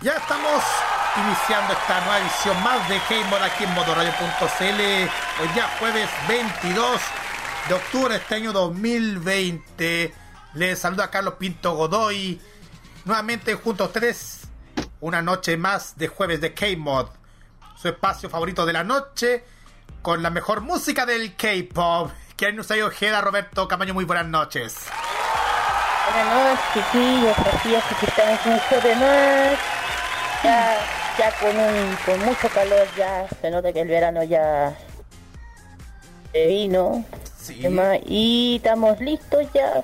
Ya estamos iniciando esta nueva edición más de K-Mod aquí en modoradio.cl. Hoy ya jueves 22 de octubre de este año 2020. Les saluda Carlos Pinto Godoy. Nuevamente junto a ustedes, una noche más de jueves de K-Mod. Su espacio favorito de la noche con la mejor música del K-Pop. Nos ha Ojeda, Roberto Camaño, muy buenas noches. Buenas noches, chiquillos, es que mucho de más. Ya, ya con, un, con mucho calor, ya se nota que el verano ya se vino. Sí. Y estamos listos ya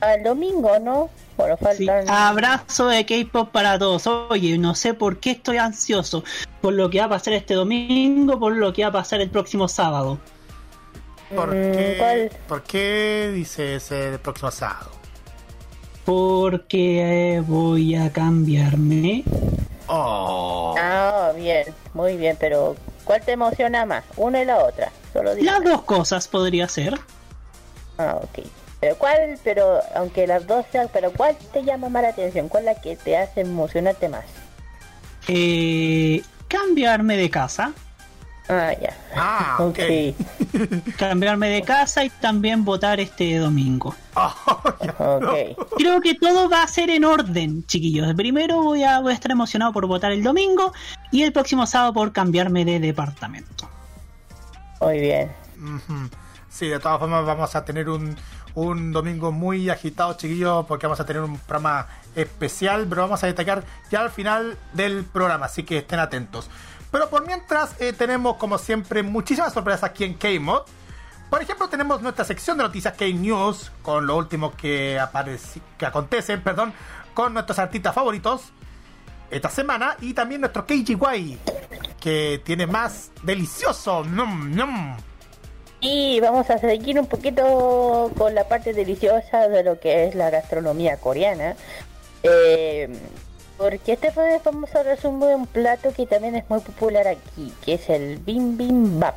al domingo, ¿no? Bueno, Sí, faltan... abrazo de K-pop para todos. Oye, no sé por qué estoy ansioso. Por lo que va a pasar este domingo, por lo que va a pasar el próximo sábado. ¿Por Mm, qué. ¿Por qué dice ese próximo sábado? Porque eh, voy a cambiarme. Oh. Ah, bien, muy bien, pero ¿cuál te emociona más? Una y la otra. Solo digo. Las dos cosas podría ser. Ah, ok. Pero cuál, pero aunque las dos sean, pero ¿cuál te llama más la atención? ¿Cuál es la que te hace emocionarte más? Eh, cambiarme de casa. Ah, ya. Ah, ok. Cambiarme de casa y también votar este domingo. Oh, ya. Ok. Creo que todo va a ser en orden, chiquillos. Primero voy a, voy a estar emocionado por votar el domingo y el próximo sábado por cambiarme de departamento. Muy bien. Sí, de todas formas vamos a tener un, un domingo muy agitado, chiquillos, porque vamos a tener un programa especial, pero vamos a destacar ya al final del programa, así que estén atentos. Pero por mientras eh, tenemos, como siempre, muchísimas sorpresas aquí en K-Mod. Por ejemplo, tenemos nuestra sección de noticias K-News, con lo último que, aparece, que acontece, perdón, con nuestros artistas favoritos esta semana, y también nuestro KGY, que tiene más delicioso. Nom, nom. Y vamos a seguir un poquito con la parte deliciosa de lo que es la gastronomía coreana. Eh, porque este fue vamos a resumir un plato que también es muy popular aquí, que es el bibimbap.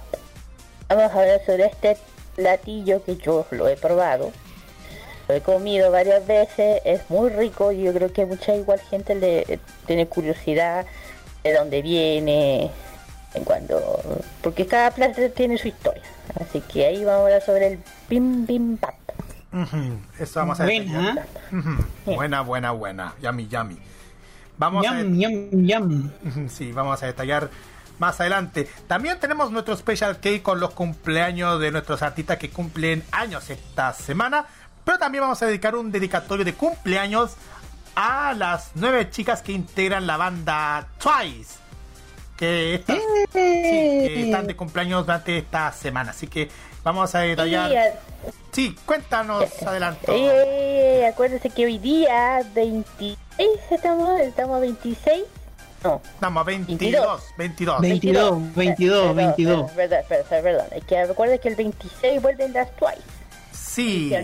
Vamos a hablar sobre este platillo que yo lo he probado. Lo he comido varias veces, es muy rico y yo creo que mucha igual gente le tiene curiosidad de dónde viene, en cuando porque cada plato tiene su historia. Así que ahí vamos a hablar sobre el bibimbap. Ujú, Eso vamos a Buena. Buena, buena, buena. Yummy, yummy. Vamos a Sí, vamos a detallar más adelante. También tenemos nuestro special cake con los cumpleaños de nuestros artistas que cumplen años esta semana. Pero también vamos a dedicar un dedicatorio de cumpleaños a las nueve chicas que integran la banda Twice. Que, estas- sí, que están de cumpleaños durante esta semana. Así que vamos a detallar. Y, eh, Sí, cuéntanos, adelanto. eh, acuérdense que hoy día 26 estamos, estamos a 26. No, Estamos a 22, 22. 22, 22, Perdón, 22. Perdón, perdón, perdón, perdón. Es que recuerden que el 26 vuelven las Twice, Sí.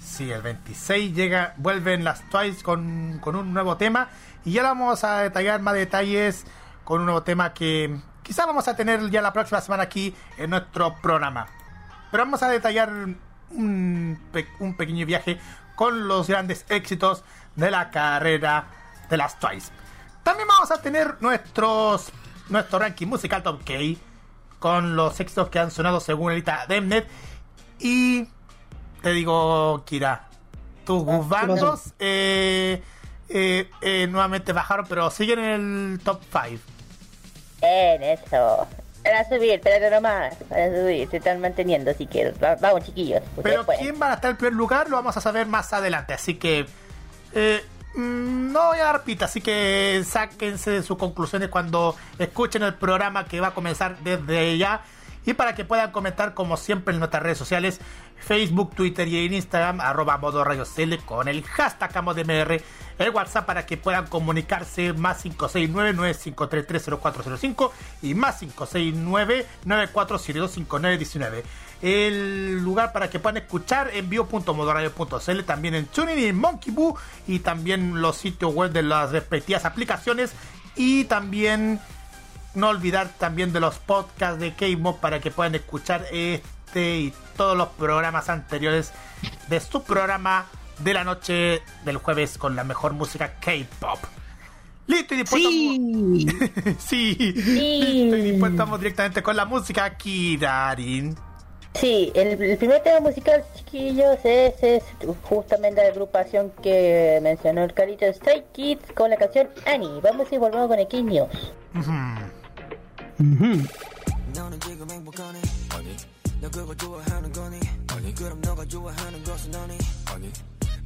Sí, el 26 llega, vuelven las Twice con, con un nuevo tema y ya vamos a detallar más detalles con un nuevo tema que quizá vamos a tener ya la próxima semana aquí en nuestro programa. Pero vamos a detallar un, pe- un pequeño viaje con los grandes éxitos de la carrera de de las Twice. También vamos a tener nuestros nuestro ranking musical Top K con los éxitos que han sonado según Elita Demnet. Y te digo, Kira, tus ah, bandos eh, eh, eh, nuevamente bajaron, pero siguen en el top 5. En eso. Para subir, espérate nomás. Para subir, se están manteniendo, así que vamos, chiquillos. Pero quién va a estar en primer lugar lo vamos a saber más adelante, así que. Eh, mm, no voy a dar pita, así que sáquense sus conclusiones cuando escuchen el programa que va a comenzar desde ya. Y para que puedan comentar, como siempre, en nuestras redes sociales, Facebook, Twitter y en Instagram, arroba modo con el hashtag AMODMR el WhatsApp para que puedan comunicarse más 569-9533-0405 y más 569-9472-5919. El lugar para que puedan escuchar envío.modoradio.cl también en TuneIn y en Monkey Boo y también los sitios web de las respectivas aplicaciones y también no olvidar también de los podcasts de K-Mod para que puedan escuchar este y todos los programas anteriores de su programa de la noche del jueves con la mejor música K-pop. Listo y dispuesto. Sí. sí. sí. Estoy directamente con la música Kirarin. Sí, el, primer tema musical, chiquillos, es, es, justamente la agrupación que mencionó el carito Stray Kids con la canción Annie. Vamos y volvemos con el King News.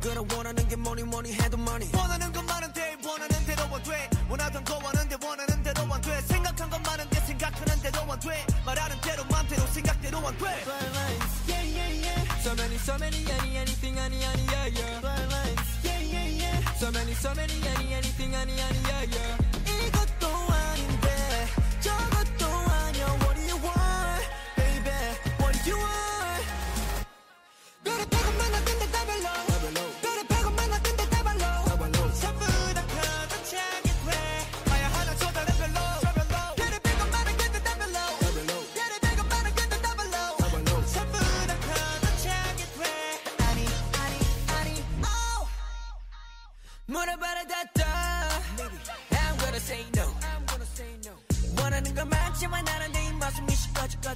그럼 원하는 게 뭐니 뭐니 해도 money 원하는 건 많은데 원하는 대로 안돼 원하던 거 원하는데 원하는 대로 안돼 생각한 건 많은데 생각하는 대로 안돼 말하는 대로 맘대로 생각대로 안돼 yeah, yeah, yeah. So many so many any anything any any yeah yeah yeah yeah yeah So many so many any anything any any yeah yeah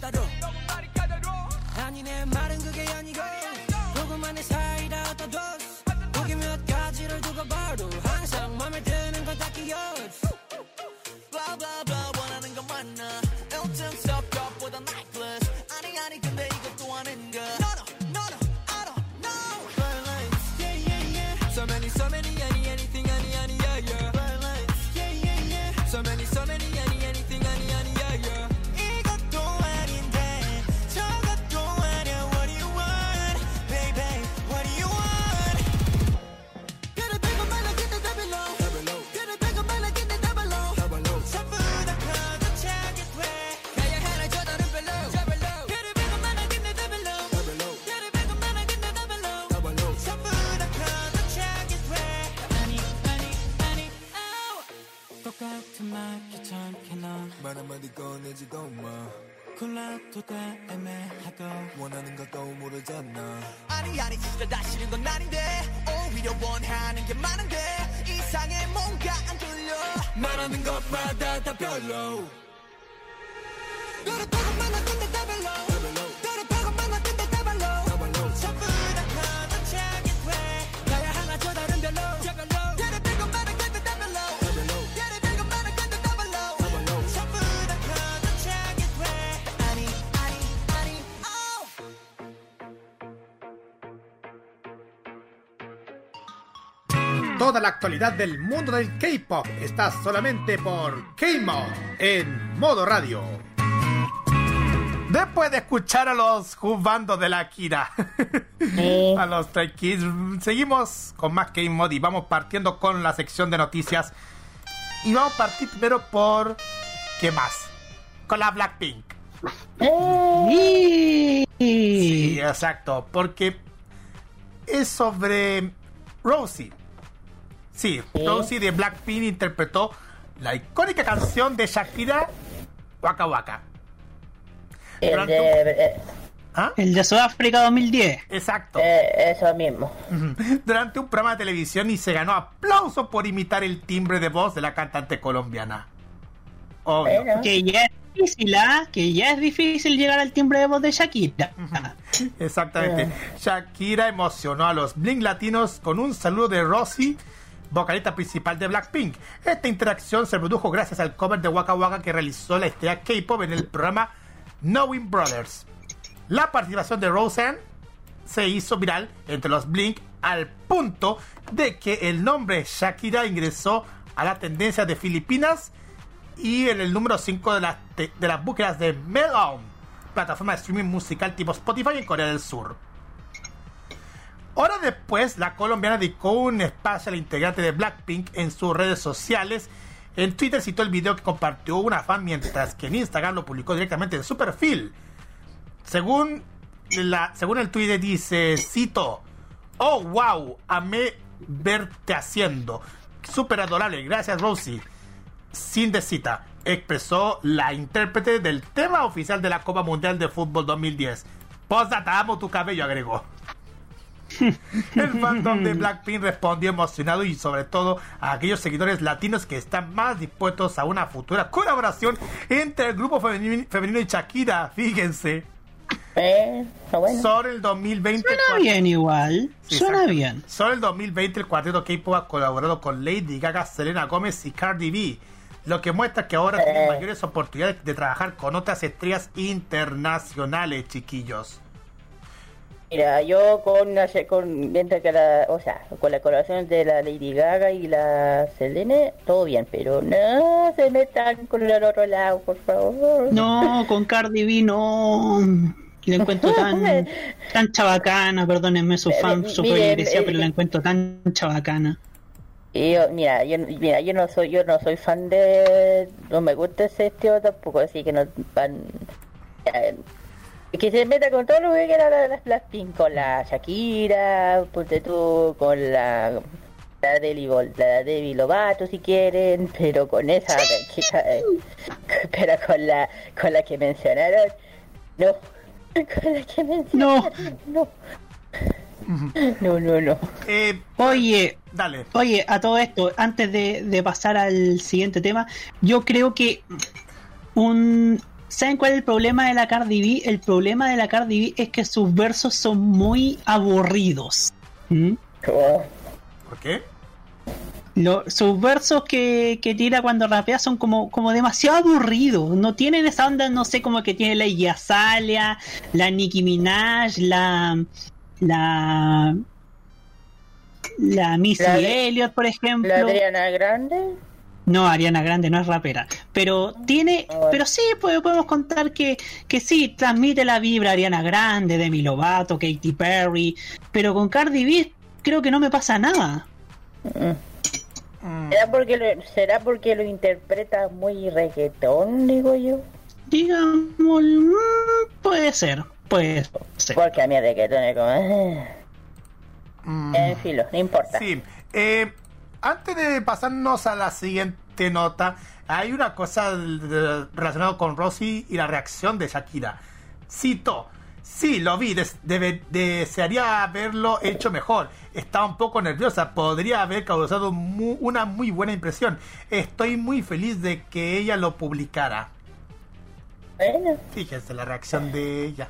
gotta do. 말 한마디 꺼내지도 마. 골라도 돼 애매하고 원하는 것도 모르잖아. 아니 아니 진짜 다 싫은 건 아닌데. 오히려 원하는 게 많은데 이상해. 뭔가 안 들려. 말하는 것마다 다 별로. 그렇다고 만 Toda la actualidad del mundo del K-pop está solamente por K-Mod en modo radio. Después de escuchar a los bandos de la Kira, a los Stray Kids, seguimos con más K-Mod y vamos partiendo con la sección de noticias. Y vamos a partir primero por. ¿Qué más? Con la Blackpink. Sí, exacto, porque es sobre Rosie Sí, Rosie de Blackpink interpretó la icónica canción de Shakira, Waka Waka. Eh, ¿Ah? El de Sudáfrica 2010. Exacto. Eh, eso mismo. Durante un programa de televisión y se ganó aplauso por imitar el timbre de voz de la cantante colombiana. Obvio. Que ya es difícil, ¿ah? Que ya es difícil llegar al timbre de voz de Shakira. Exactamente. Shakira emocionó a los Blink latinos con un saludo de Rosy vocalista principal de Blackpink. Esta interacción se produjo gracias al cover de Waka Waka que realizó la estrella K-pop en el programa Knowing Brothers. La participación de Roseanne se hizo viral entre los Blink al punto de que el nombre Shakira ingresó a la tendencia de Filipinas y en el número 5 de, las de las búsquedas de Melon, plataforma de streaming musical tipo Spotify en Corea del Sur. Horas después, la colombiana dedicó un espacio al integrante de Blackpink en sus redes sociales. En Twitter citó el video que compartió una fan, mientras que en Instagram lo publicó directamente en su perfil. Según, el Twitter dice, cito, oh wow, amé verte haciendo. Súper adorable, gracias Rosie. Sin de cita, expresó la intérprete del tema oficial de la Copa Mundial de Fútbol 2010. Postdata, amo tu cabello, agregó. El fandom de Blackpink respondió emocionado y sobre todo a aquellos seguidores latinos que están más dispuestos a una futura colaboración entre el grupo femenino, y Shakira, fíjense. Eh, Sobre el 2020. Suena bien igual. Suena bien. Sobre el 2020 el cuarteto K-pop ha colaborado con Lady Gaga, Selena Gomez y Cardi B. Lo que muestra que ahora tienen eh. mayores oportunidades de trabajar con otras estrellas internacionales, chiquillos. Mira, yo con, con mientras que la, o sea, con la colaboración de la Lady Gaga y la Selene, todo bien, pero no se metan con el otro lado, por favor. No, con Cardi B no. La encuentro tan, tan chabacana, perdónenme su fan, su iglesia, pero la encuentro tan chabacana. Y yo, mira, yo, mira, yo no soy, yo no soy fan de, no me gusta ese estilo tampoco, así que no van, que se meta con todo lo que quiera la, la con la Shakira, ponte tú, con la la la Debbie Lovato si quieren, pero con esa pero con la con la que mencionaron, no. Con la que mencionaron, no. No, no, no. Eh, oye, dale. Oye, a todo esto, antes de, de pasar al siguiente tema, yo creo que un ¿Saben cuál es el problema de la Cardi B? El problema de la Cardi B es que sus versos son muy aburridos. ¿Mm? ¿Por qué? sus versos que, tira cuando rapea son como, como demasiado aburridos. No tienen esa onda, no sé, como que tiene la Yasalia, la Nicki Minaj, la. La. La Missy Elliott, por ejemplo. ¿La Adriana Grande? No, Ariana Grande no es rapera. Pero tiene. Ah, pero sí, pues, podemos contar que, que sí, transmite la vibra Ariana Grande, Demi Lovato, Katy Perry. Pero con Cardi B creo que no me pasa nada. Mm. ¿Será porque lo, ¿Será porque lo interpreta muy reggaetón, digo yo? Digamos, mm, puede ser, puede ser. Porque a mí el reggaetón es como... Eh. Mm. En filo, no importa. Sí, eh, antes de pasarnos a la siguiente nota, hay una cosa relacionada con Rosy y la reacción de Shakira. Cito. Sí, lo vi, desearía haberlo hecho mejor. Estaba un poco nerviosa, podría haber causado una muy buena impresión. Estoy muy feliz de que ella lo publicara. Bueno. Fíjense la reacción de ella.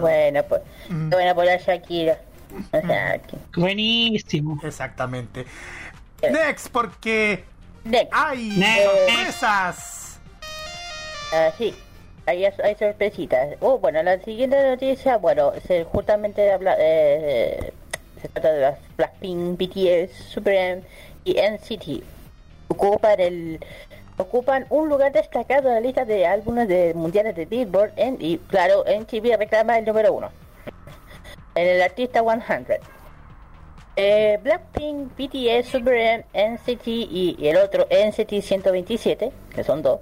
Bueno, pues, mm. bueno, por la Shakira. Buenísimo. Exactamente. Next, porque Next. hay sorpresas. Ah, sí, hay, hay sorpresitas. Oh, bueno, la siguiente noticia, bueno, se justamente habla, eh, se trata de las Blackpink, BTS, Super y NCT. Ocupan el ocupan un lugar destacado en la lista de álbumes de mundiales de Billboard en, y claro, NCT reclama el número uno en el artista 100. Eh, Blackpink, BTS, Super NCT y, el otro NCT 127, que son dos,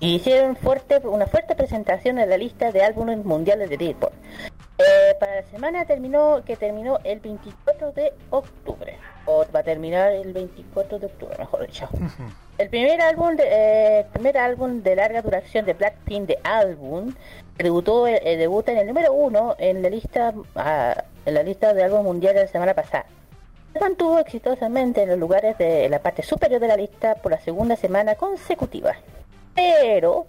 hicieron fuerte, una fuerte presentación en la lista de álbumes mundiales de Billboard. Eh, para la semana terminó que terminó el 24 de octubre. O va a terminar el 24 de octubre, mejor dicho. El primer álbum, de, eh, primer álbum de larga duración de Blackpink de álbum debutó, eh, debuta en el número uno en la lista ah, en la lista de álbum mundial de la semana pasada. Se mantuvo exitosamente en los lugares de la parte superior de la lista por la segunda semana consecutiva. Pero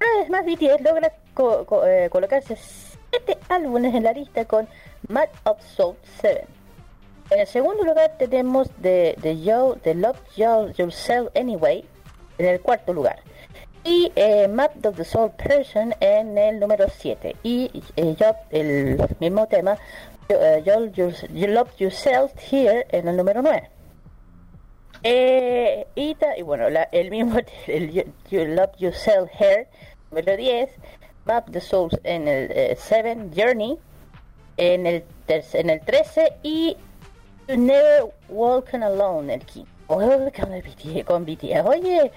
una vez más BTS logra eh, colocarse siete álbumes en la lista con Mad of Soul 7. En el segundo lugar tenemos The, the, Yo, the Love Yourself Anyway en el cuarto lugar. Y eh, Map of the Soul Person en el número 7. Y eh, yo, el mismo tema, eh, you, Love Yourself Here en el número 9. Eh, y, y, bueno, la, el mismo, el You Love Yourself Here, número 10. Map the Souls en el 7. Eh, Journey en el, en el 13. Y Never Walking Alone, el 15. Oh, con BTS. Oye,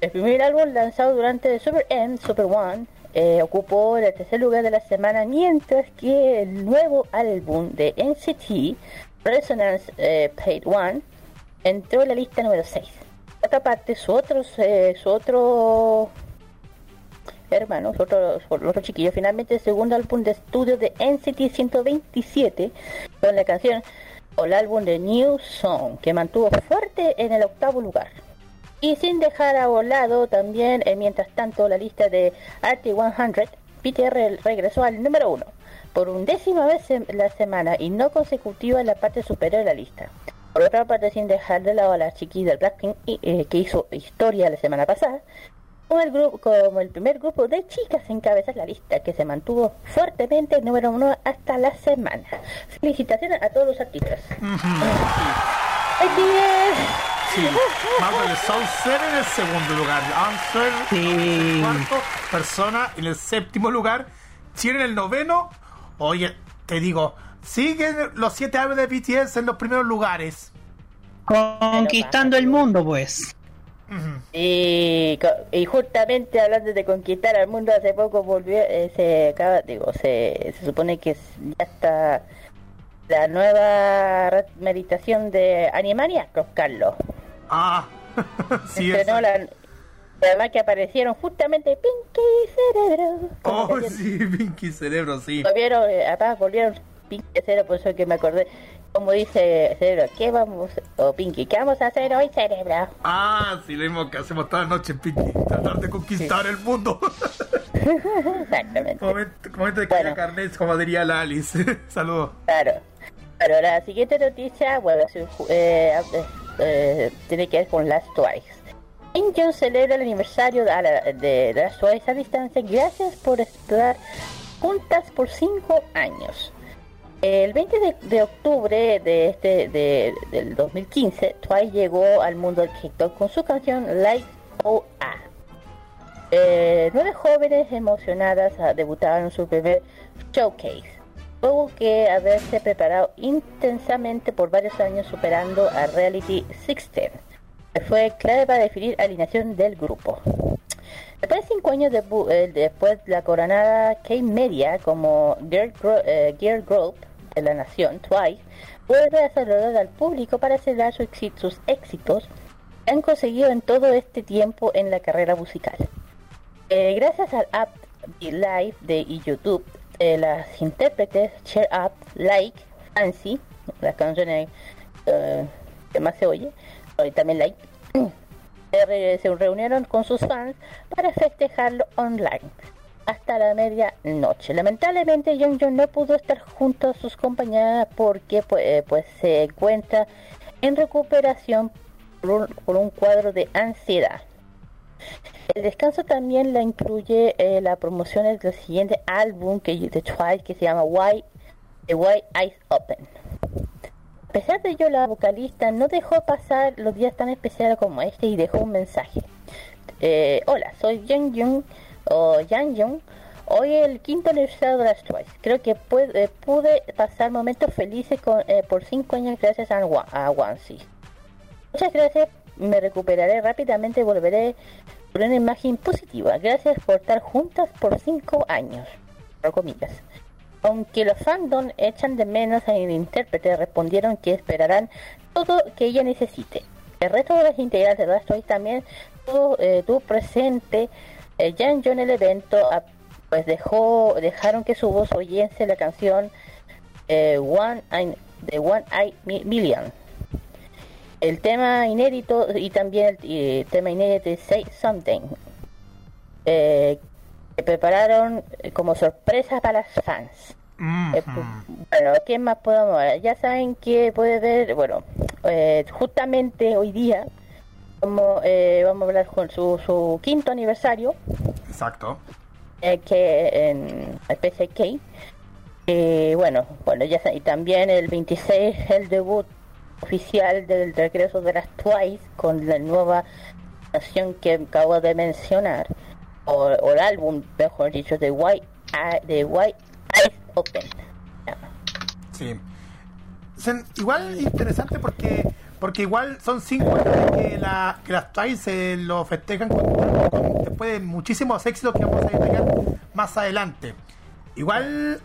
el primer álbum lanzado durante Super M, Super One, eh, ocupó el tercer lugar de la semana, mientras que el nuevo álbum de NCT, Resonance eh, Paid One, entró en la lista número 6. Por otra parte, su otro, eh, su otro hermano, su otro, su otro chiquillo, finalmente el segundo álbum de estudio de NCT 127, con la canción o el álbum de New Song, que mantuvo fuerte en el octavo lugar. Y sin dejar a volado también, eh, mientras tanto, la lista de RT100, Peter regresó al número uno por undécima vez en la semana y no consecutiva en la parte superior de la lista. Por otra parte, sin dejar de lado a la chiquilla del Blackpink eh, que hizo historia la semana pasada, como el, grupo, como el primer grupo de chicas encabezar la lista, que se mantuvo fuertemente el número uno hasta la semana. Felicitaciones a todos los artistas. Sí, Marvel Soul Ser en el segundo lugar, Answer en el cuarto, Persona en el séptimo lugar, Chile en el noveno. Oye, te digo, siguen los siete aves de BTS en los primeros lugares. Conquistando el mundo, pues. Y, justamente hablando de conquistar al mundo, hace poco volvió, eh, se acaba, digo, se, se supone que ya está la nueva meditación de Animaniacos, Carlos. Ah, sí, además que aparecieron justamente Pinky Cerebro. Oh, sí, Pinky Cerebro, sí. Volvieron, eh, volvieron Pinky Cerebro, por eso que me acordé como dice Cerebro, ¿qué vamos, o Pinky, qué vamos a hacer hoy, Cerebro? Ah, sí, lo mismo que hacemos toda la noche, Pinky, tratar de conquistar el mundo. Exactamente. Momento, momento de bueno. carnet, como diría la Alice. Saludos. Claro. Pero la siguiente noticia, eh, eh, eh, tiene que ver con Last Twice. Injun celebra el aniversario de, de, de Last Twice a distancia gracias por estar juntas por 5 años. El 20 de, octubre de este de, del 2015, Twice llegó al mundo del TikTok con su canción Like O.A. Eh, nueve jóvenes emocionadas debutaron en su primer showcase, luego que haberse preparado intensamente por varios años superando a Reality 16, fue clave para definir alineación del grupo. Después de cinco años de, eh, después la coronada K-Media como Girl, eh, Girl Group de la nación, Twice, vuelve a saludar al público para celebrar sus éxitos que han conseguido en todo este tiempo en la carrera musical. Eh, gracias al app Live de YouTube, eh, las intérpretes Cheer Up, Like, Fancy, las canciones eh, que más se oye, y también Like, se reunieron con sus fans para festejarlo online hasta la medianoche. Lamentablemente Jung Jung no pudo estar junto a sus compañeras porque pues, eh, pues se encuentra en recuperación por un, cuadro de ansiedad. El descanso también la incluye eh, la promoción del siguiente álbum que de Twice que se llama Why The Why Eyes Open. A pesar de ello, la vocalista no dejó pasar los días tan especiales como este y dejó un mensaje. Eh, hola, soy Jung Jung o Yang Jung, hoy el quinto aniversario de las Twice. Creo que pude, pude pasar momentos felices con, eh, por cinco años gracias a, a. Muchas gracias, me recuperaré rápidamente y volveré con una imagen positiva. Gracias por estar juntas por cinco años. Comillas. Aunque los fandom echan de menos a el intérprete, respondieron que esperarán todo que ella necesite. El resto de las integrantes de Rastroid también tuvo, eh, presente eh, ya en el evento, pues dejó, dejaron que su voz oyese la canción eh, One de One Eye Million. El tema inédito y también el, tema inédito de Say Something. Eh, que prepararon como sorpresa para los fans. Eh, bueno, ¿qué más podemos ver? Ya saben que puede ver, bueno, eh, justamente hoy día como, vamos a hablar con su, su quinto aniversario. Exacto. que en PCK. Y bueno, bueno, ya y también el 26 el debut oficial del regreso de las Twice con la nueva canción que acabo de mencionar o, el álbum, mejor dicho, de White de White Eyes Open. Sí. igual interesante porque porque igual son cinco que, la, que las Twice lo festejan después de muchísimos éxitos que vamos a detallar más adelante. Igual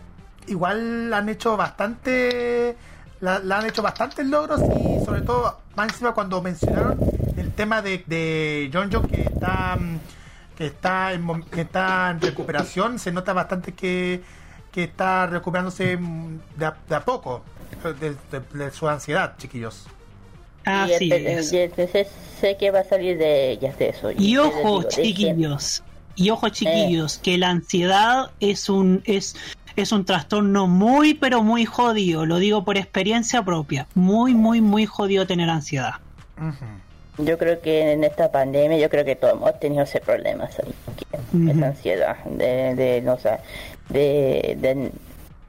igual han hecho bastante la, han hecho bastantes logros y sobre todo más encima cuando mencionaron el tema de, de John John que está que está en, que está en recuperación se nota bastante que, que está recuperándose de a, poco de, su ansiedad chiquillos. Y entonces sé que va a salir de ellas de eso y, ojo chiquillos y ojo chiquillos que la ansiedad es un es es un trastorno muy, pero muy jodido. Lo digo por experiencia propia. Muy, muy, muy jodido tener ansiedad. Yo creo que en esta pandemia, yo creo que todos hemos tenido ese problema, esa ansiedad, de, de, no sé, de, de,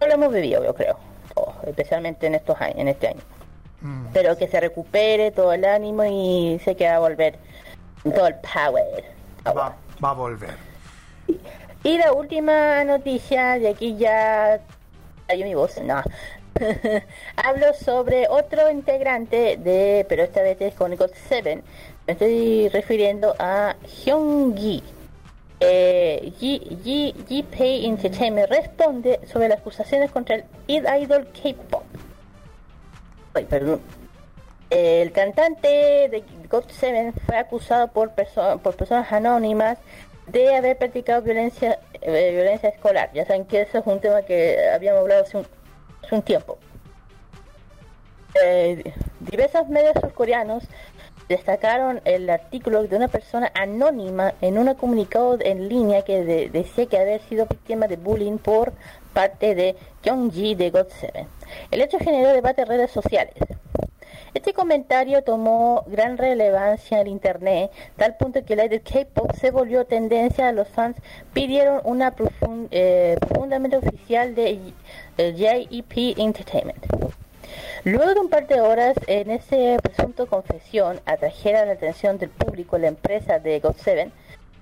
lo hemos vivido, yo creo, especialmente en estos años, en este año. Pero que se recupere todo el ánimo y se queda a volver todo el power. Va, va a volver. Y la última noticia, de aquí ya cayó mi voz, no. Hablo sobre otro integrante de, pero esta vez es con God 7. Me estoy refiriendo a Hyungi. Eh, G, Pay Entertainment responde sobre las acusaciones contra el Idol K-pop. Ay, perdón. El cantante de God 7 fue acusado por, por personas anónimas de haber practicado violencia eh, violencia escolar. Ya saben que eso es un tema que habíamos hablado hace un, tiempo. Eh, diversos medios surcoreanos destacaron el artículo de una persona anónima en un comunicado en línea que decía que había sido víctima de bullying por parte de Kyung-ji de God7. El hecho generó debate en redes sociales. Este comentario tomó gran relevancia en internet, tal punto que el K-pop se volvió tendencia. Los fans pidieron una eh, profundamente oficial de JEP Entertainment. Luego de un par de horas en ese presunto confesión atrajera la atención del público, la empresa de GOT7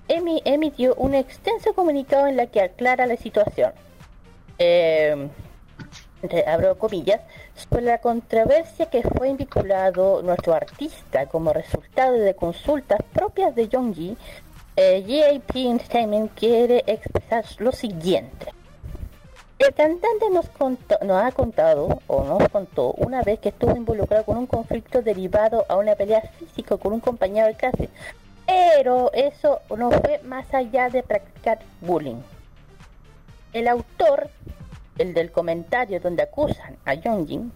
emitió un extenso comunicado en la que aclara la situación. Eh, abro comillas, sobre la controversia que fue vinculado nuestro artista como resultado de consultas propias de Yongji, eh, JAP Entertainment quiere expresar lo siguiente. El cantante nos, nos ha contado, o nos contó, una vez que estuvo involucrado con un conflicto derivado a una pelea física con un compañero de clase, pero eso no fue más allá de practicar bullying. El autor el del comentario donde acusan a Yongjin,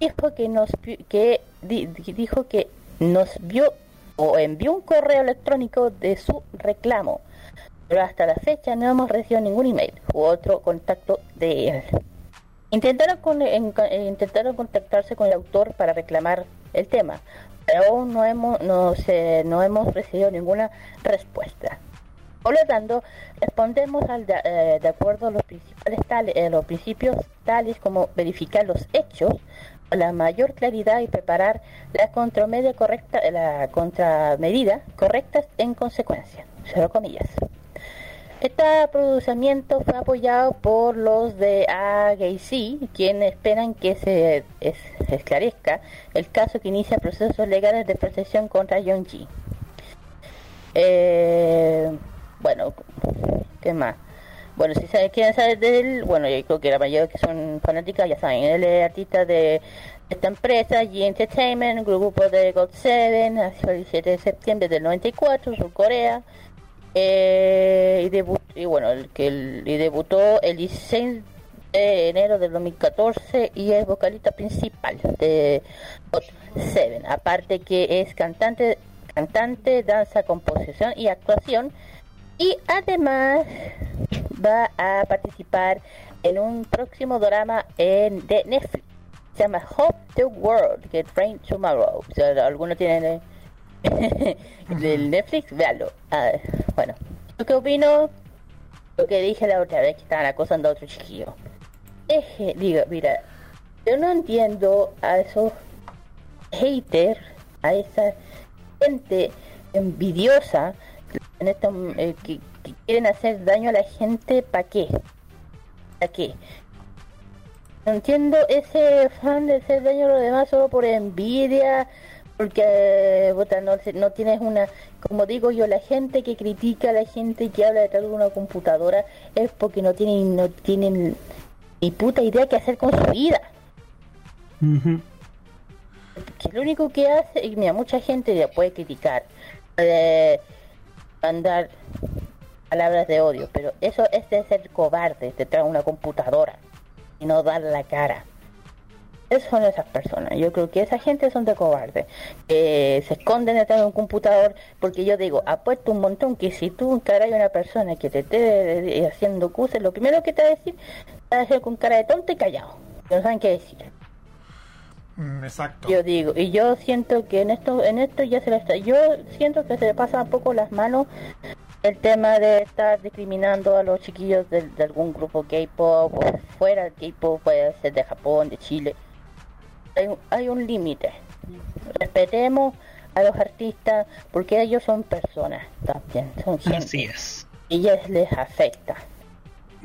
dijo que nos que dijo que nos vio o envió un correo electrónico de su reclamo, pero hasta la fecha no hemos recibido ningún email u otro contacto de él. Intentaron, con, intentaron contactarse con el autor para reclamar el tema, pero aún no hemos, no, se, no hemos recibido ninguna respuesta. Por lo tanto, respondemos al de, eh, acuerdo a los, principales tales, eh, los principios tales como verificar los hechos, la mayor claridad y preparar la contramedida correcta, la contramedida correctas en consecuencia. Cero comillas. Este procedimiento fue apoyado por los de AGC, quienes esperan que se, esclarezca el caso que inicia procesos legales de protección contra Yongji. Eh, bueno, ¿qué más? bueno, si saben, quieren saber de él, bueno, yo creo que la mayoría que son fanáticas ya saben, él es artista de esta empresa, G Entertainment, grupo de God 7, nació el 17 de septiembre del 94, Sur Corea, eh, y, y bueno, el que y debutó el 16 de enero del 2014 y es vocalista principal de God 7, aparte que es cantante, cantante, danza, composición y actuación, y además va a participar en un próximo drama en, de Netflix. Se llama Hope the World, Get Rain Tomorrow. Si alguno tiene del Netflix, véalo. Ah, bueno, ¿yo qué opino? Lo que dije la otra vez que estaban acosando a otro chiquillo. Deje, diga, mira, yo no entiendo a esos haters, a esa gente envidiosa en esto, eh, que, quieren hacer daño a la gente, ¿para qué? ¿Para qué? No entiendo ese fan de hacer daño a los demás solo por envidia, porque no, no, tienes una, como digo yo, la gente que critica a la gente que habla detrás de una computadora es porque no tienen, no tienen ni puta idea qué hacer con su vida. Que lo único que hace, y mira, mucha gente le puede criticar, eh, mandar palabras de odio, pero eso es de ser cobarde detrás de una computadora y no dar la cara. Esas son esas personas. Yo creo que esa gente son de cobarde. se esconden detrás de un computador porque yo digo, apuesto un montón que si tú encaras a una persona que te esté haciendo cosas, lo primero que te va a decir, va a hacer con cara de tonto y callado. No saben qué decir. Mm, exacto. Yo digo, y yo siento que en esto, en esto ya se le está, yo siento que se le pasa un poco las manos el tema de estar discriminando a los chiquillos de, algún grupo K-pop o fuera del K-pop, puede ser de Japón, de Chile. Hay, hay un límite. Respetemos a los artistas porque ellos son personas también, son gente. Y ellos les afecta.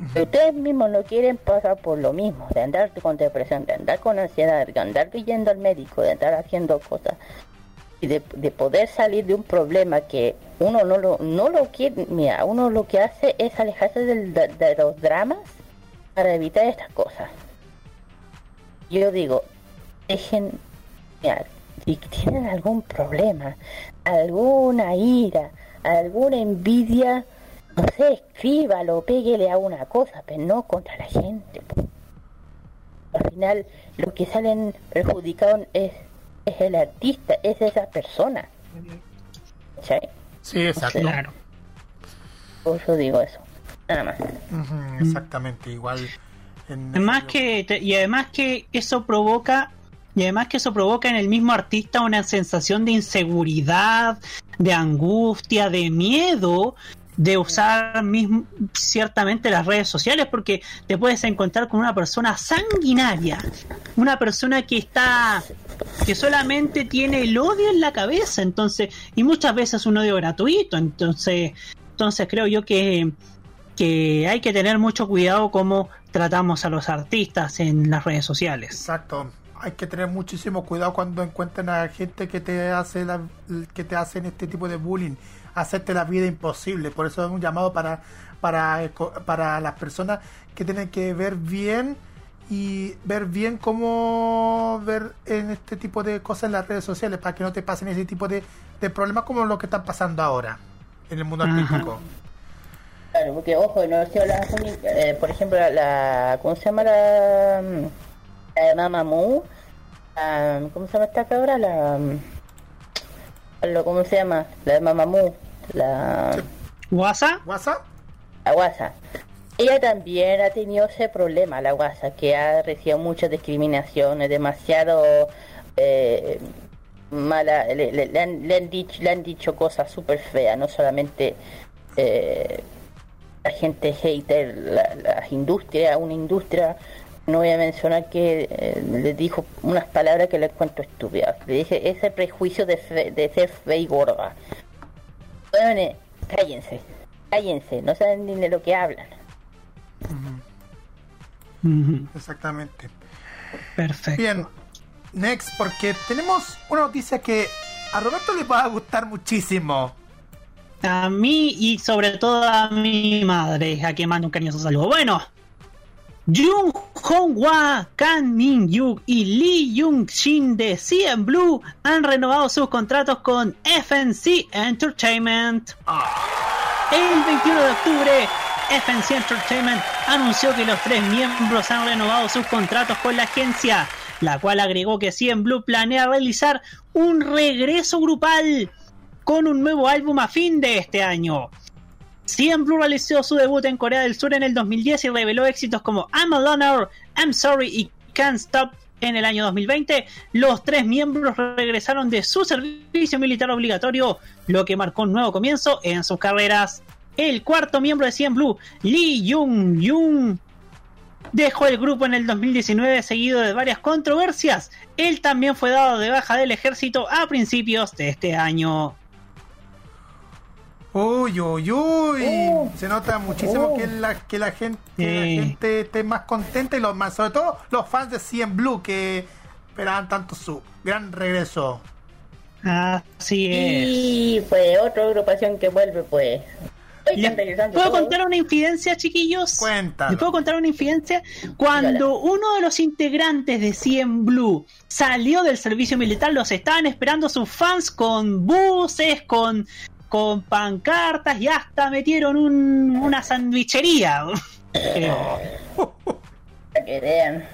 Ustedes mismos no quieren pasar por lo mismo, de andar con depresión, de andar con ansiedad, de andar yendo al médico, de andar haciendo cosas, y de, poder salir de un problema que uno no lo, no lo quiere, mira, uno lo que hace es alejarse de, los dramas para evitar estas cosas. Yo digo, dejen, mira, si tienen algún problema, alguna ira, alguna envidia, no sé, escríbalo, péguele a una cosa, pero no contra la gente. Al final, lo que salen perjudicados es, es el artista, es esa persona. ¿Sí? Sí, exacto. Claro. Por eso digo eso. Nada más. exactamente, igual. además que, y además que eso provoca y además que eso provoca en el mismo artista una sensación de inseguridad, de angustia, de miedo de usar mismo, ciertamente las redes sociales porque te puedes encontrar con una persona sanguinaria, una persona que está que solamente tiene el odio en la cabeza, entonces y muchas veces un odio gratuito, entonces entonces creo yo que que hay que tener mucho cuidado cómo tratamos a los artistas en las redes sociales. Exacto. Hay que tener muchísimo cuidado cuando encuentren a gente que te hace la, que te hacen este tipo de bullying hacerte la vida imposible. Por eso es un llamado para, para, para las personas que tienen que ver bien y ver bien cómo ver en este tipo de cosas en las redes sociales para que no te pasen ese tipo de, de problemas como lo que están pasando ahora en el mundo artístico. Claro, porque ojo, no eh, por ejemplo, la, ¿cómo se llama la, la Mamamoo? ¿Cómo se llama esta cabra? La, ¿cómo se llama? La de Mamamoo la ¿Guasa? ¿Guasa? La Guasa. Ella también ha tenido ese problema, la Guasa, que ha recibido muchas discriminaciones, demasiado eh, mala, le, han, dicho, le han dicho cosas súper feas, no solamente eh, la gente hater, la, las industrias, una industria, no voy a mencionar que eh, le dijo unas palabras que le cuento estúpidas. Le dije ese prejuicio de, de ser fe y gorda cállense, cállense, no saben ni de lo que hablan. Exactamente. Perfecto. Bien, next, porque tenemos una noticia que a Roberto le va a gustar muchísimo. A mí y sobre todo a mi madre, a quien mando un cariñoso saludo. Bueno, Jung Hong-hwa, Kan Min-yuk y Lee Jung-shin de CN Blue han renovado sus contratos con FNC Entertainment. El 21 de octubre, FNC Entertainment anunció que los tres miembros han renovado sus contratos con la agencia, la cual agregó que CN Blue planea realizar un regreso grupal con un nuevo álbum a fin de este año. CM Blue realizó su debut en Corea del Sur en el 2010 y reveló éxitos como I'm a Loner, I'm Sorry y Can't Stop en el año 2020. Los tres miembros regresaron de su servicio militar obligatorio, lo que marcó un nuevo comienzo en sus carreras. El cuarto miembro de CM Blue, Lee Jung Jung, dejó el grupo en el 2019 seguido de varias controversias. Él también fue dado de baja del ejército a principios de este año. Uy, uy, uy. Oh. Se nota muchísimo que, oh. la, que, la, gente, la gente esté más contenta y los más, sobre todo los fans de CM Blue que esperaban tanto su gran regreso. Así es. Y fue otra agrupación que vuelve, pues. ¿Puedo contar una infidencia, chiquillos? Cuéntame. puedo contar una infidencia? Cuando uno de los integrantes de CM Blue salió del servicio militar, los estaban esperando sus fans con buses, con con pancartas y hasta metieron un, una sandwichería. Para que vean.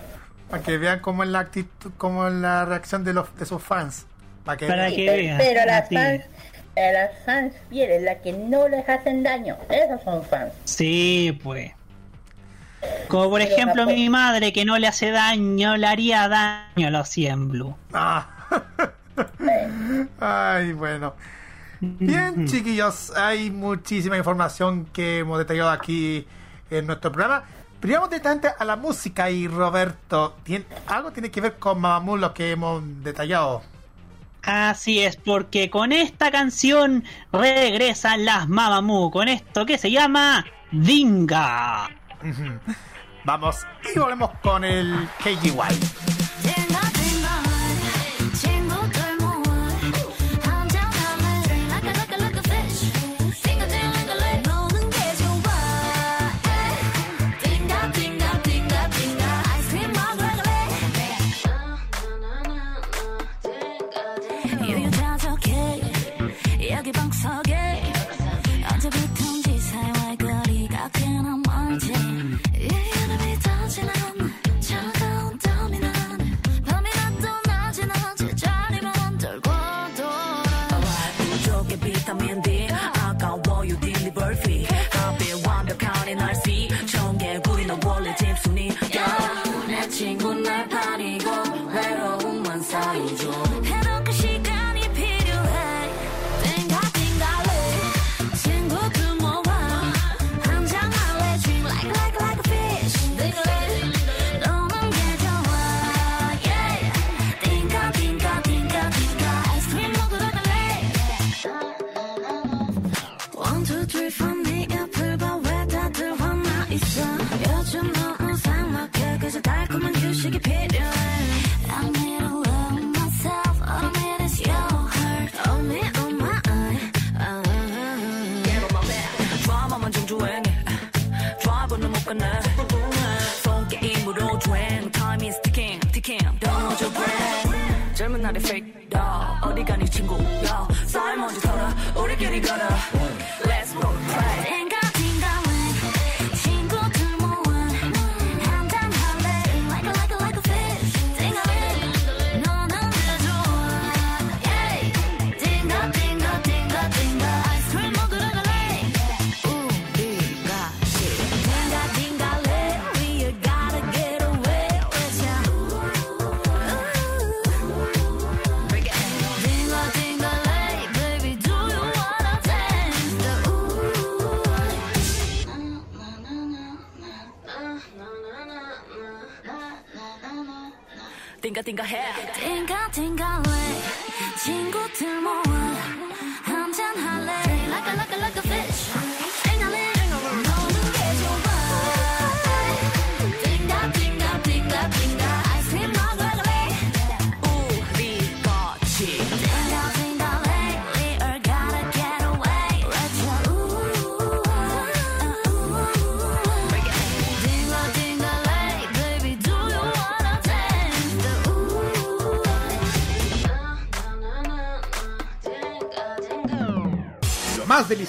Para que vean cómo es la actitud, cómo es la reacción de los de sus fans. Para que, vean. Pero las fans, las fans quieren la que no les hacen daño. Esos son fans. Sí, pues. Como por ejemplo mi madre que no le hace daño, le haría daño a los 100 Blue. Ah. Ay, bueno. Bien, chiquillos, hay muchísima información que hemos detallado aquí en nuestro programa. Pero vamos directamente a la música y Roberto, ¿tiene, ¿algo tiene que ver con Mamamoo lo que hemos detallado? Así es, porque con esta canción regresan las Mamamoo, con esto que se llama Dinga. Vamos y volvemos con el KGY.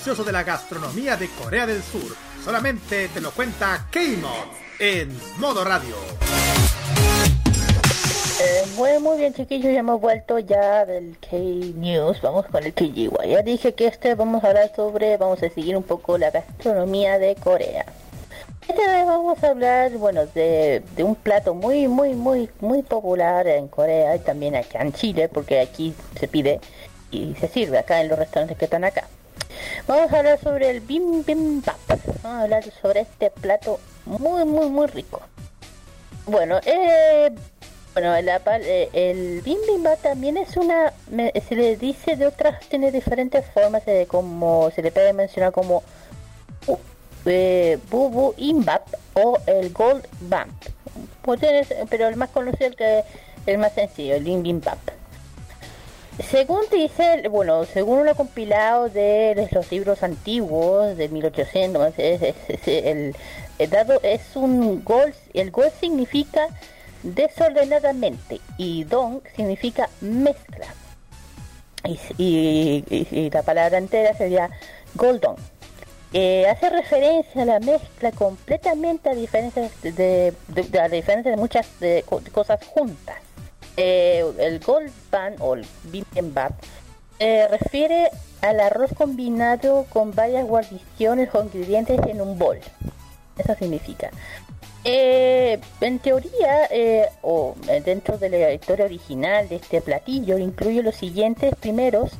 Delicioso de la gastronomía de Corea del Sur. Solamente te lo cuenta K-Mod en modo radio. Eh, muy, muy bien chiquillos, ya hemos vuelto ya del K-News, vamos con el KGY. Ya dije que este vamos a hablar sobre, vamos a seguir un poco la gastronomía de Corea. Esta vez vamos a hablar, bueno, de, de un plato muy, muy, muy, muy popular en Corea y también acá en Chile, porque aquí se pide y se sirve acá en los restaurantes que están acá. Vamos a hablar sobre el bibimbap. Vamos a hablar sobre este plato muy, muy, muy rico. Bueno, eh, bueno, la, eh, el bibimbap también es una, se le dice de otras, tiene diferentes formas de como se le puede mencionar como uh, eh, bubu imbap o el gold bump. Pero el más conocido, el que el más sencillo, el bibimbap. Según dice, bueno, según lo compilado de los libros antiguos de 1800, el, dado es un gol, el gol significa desordenadamente y don significa mezcla. Y, la palabra entera sería goldon. Eh, hace referencia a la mezcla completamente a diferencias de, a diferencia de muchas cosas juntas. Eh, el gold pan o el bibimbap eh, refiere al arroz combinado con varias guarniciones o ingredientes en un bol. Eso significa. Eh, en teoría, o dentro de la historia original de este platillo, incluye los siguientes primeros.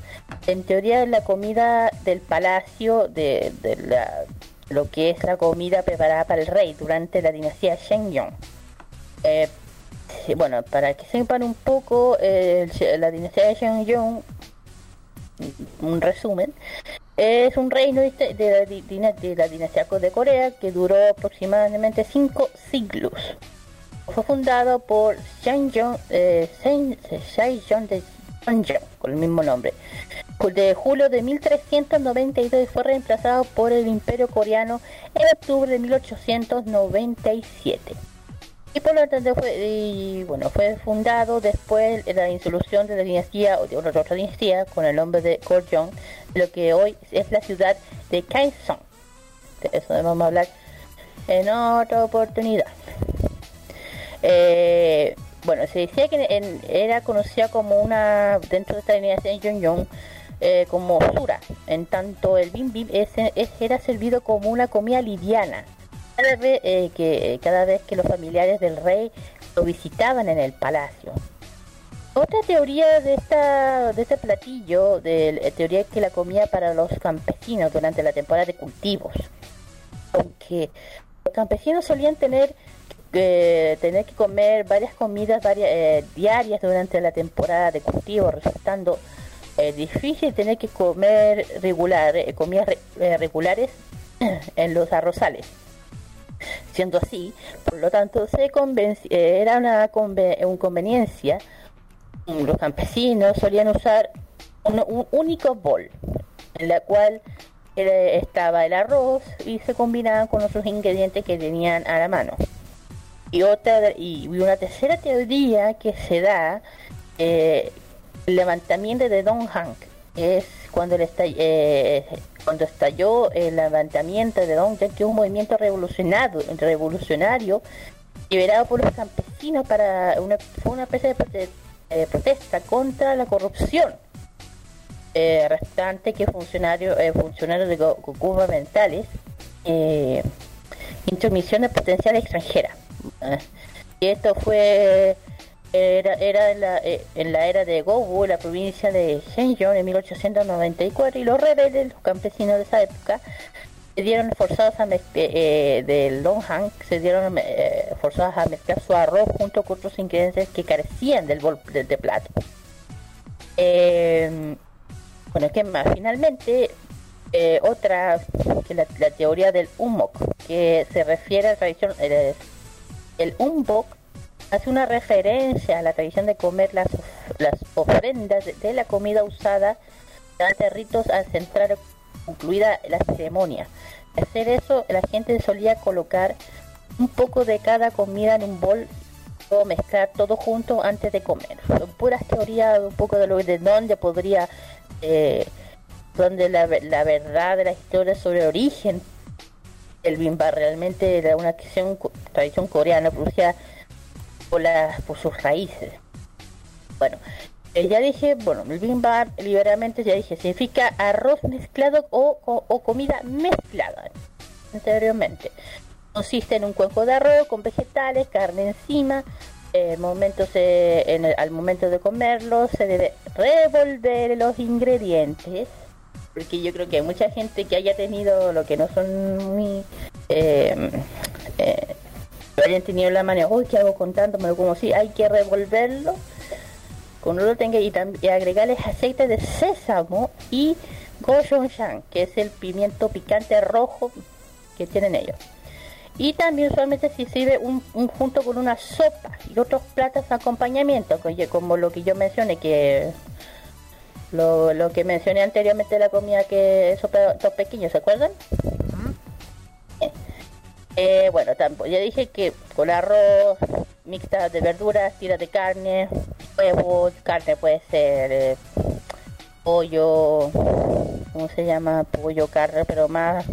En teoría, la comida del palacio, de, lo que es la comida preparada para el rey durante la dinastía Bueno, para que sepan un poco, la dinastía de Shenyong, un resumen, es un reino de, la, de la dinastía de Corea que duró aproximadamente cinco siglos. Fue fundado por Shenyong, eh, de con el mismo nombre. De julio de 1392 fue reemplazado por el Imperio Coreano en octubre de 1897 y por lo tanto fue, y, bueno, fue fundado después de la insolución de la dinastía o de otra, dinastía con el nombre de Goryeo, lo que hoy es la ciudad de Kaesong. De eso vamos a hablar en otra oportunidad. Eh, bueno, se decía que era conocida como una, dentro de esta dinastía de Yongyong, eh, como Sura, en tanto el Bim Bim era servido como una comida liviana cada vez, eh, que, cada vez que los familiares del rey lo visitaban en el palacio. Otra teoría de esta este platillo, de la teoría que la comida para los campesinos durante la temporada de cultivos. Aunque los campesinos solían tener eh, tener que comer varias comidas eh, diarias durante la temporada de cultivo, resultando difícil tener que comer regular, comidas regulares en los arrozales. Siendo así, por lo tanto, se eh, era una conveniencia. Los campesinos solían usar un, único bol, en la cual estaba el arroz y se combinaban con otros ingredientes que tenían a la mano. Y otra y una tercera teoría que se da eh, el levantamiento de Don Hank es cuando, eh, cuando estalló el levantamiento de Don que es un movimiento revolucionario, revolucionario liberado por los campesinos para una, fue una especie de eh, protesta contra la corrupción eh, restante que funcionarios eh, funcionarios de gubernamentales eh, intromisiones potenciales extranjeras. Y esto fue era, era en, la, eh, en la era de Gobu, la provincia de Shenyang, en 1894, y los rebeldes, los campesinos de esa época, se dieron forzados a eh, del Longhang, se dieron eh, forzados a mezclar su arroz junto con otros ingredientes que carecían del bol de, plato. Eh, bueno, ¿qué más? Finalmente, eh, otra, que la, teoría del Umok, que se refiere a la tradición, el Umok hace una referencia a la tradición de comer las, las ofrendas de, la comida usada durante ritos ancestral incluida la ceremonia. Al hacer eso, la gente solía colocar un poco de cada comida en un bol o mezclar todo junto antes de comer. Son puras teorías un poco de lo de dónde podría eh, donde la, la verdad de la historia sobre el origen del bimbap realmente era una tradición, tradición coreana producida por, las por sus raíces. Bueno, eh, ya dije, bueno, el bimbap liberalmente ya dije, significa arroz mezclado o, o- o comida mezclada anteriormente. Consiste en un cuenco de arroz con vegetales, carne encima. eh, momentos, eh, en el- al momento de comerlo se debe revolver los ingredientes. Porque yo creo que hay mucha gente que haya tenido lo que no son muy... Tenido en la manera, uy, ¿qué hago con tanto? Me lo como si hay que revolverlo cuando lo tenga y, y agregarles aceite de sésamo y gochujang, que es el pimiento picante rojo que tienen ellos. Y también usualmente se sirve un, un junto con una sopa y otros platos de acompañamiento, como lo que yo mencioné, que lo, lo que mencioné anteriormente de la comida que esos platos pequeños, ¿se acuerdan? Eh, bueno, tampoco, ya dije que con arroz, mixta de verduras, tiras de carne, huevos, carne puede ser eh, pollo, ¿cómo se llama? Pollo, carne, pero más,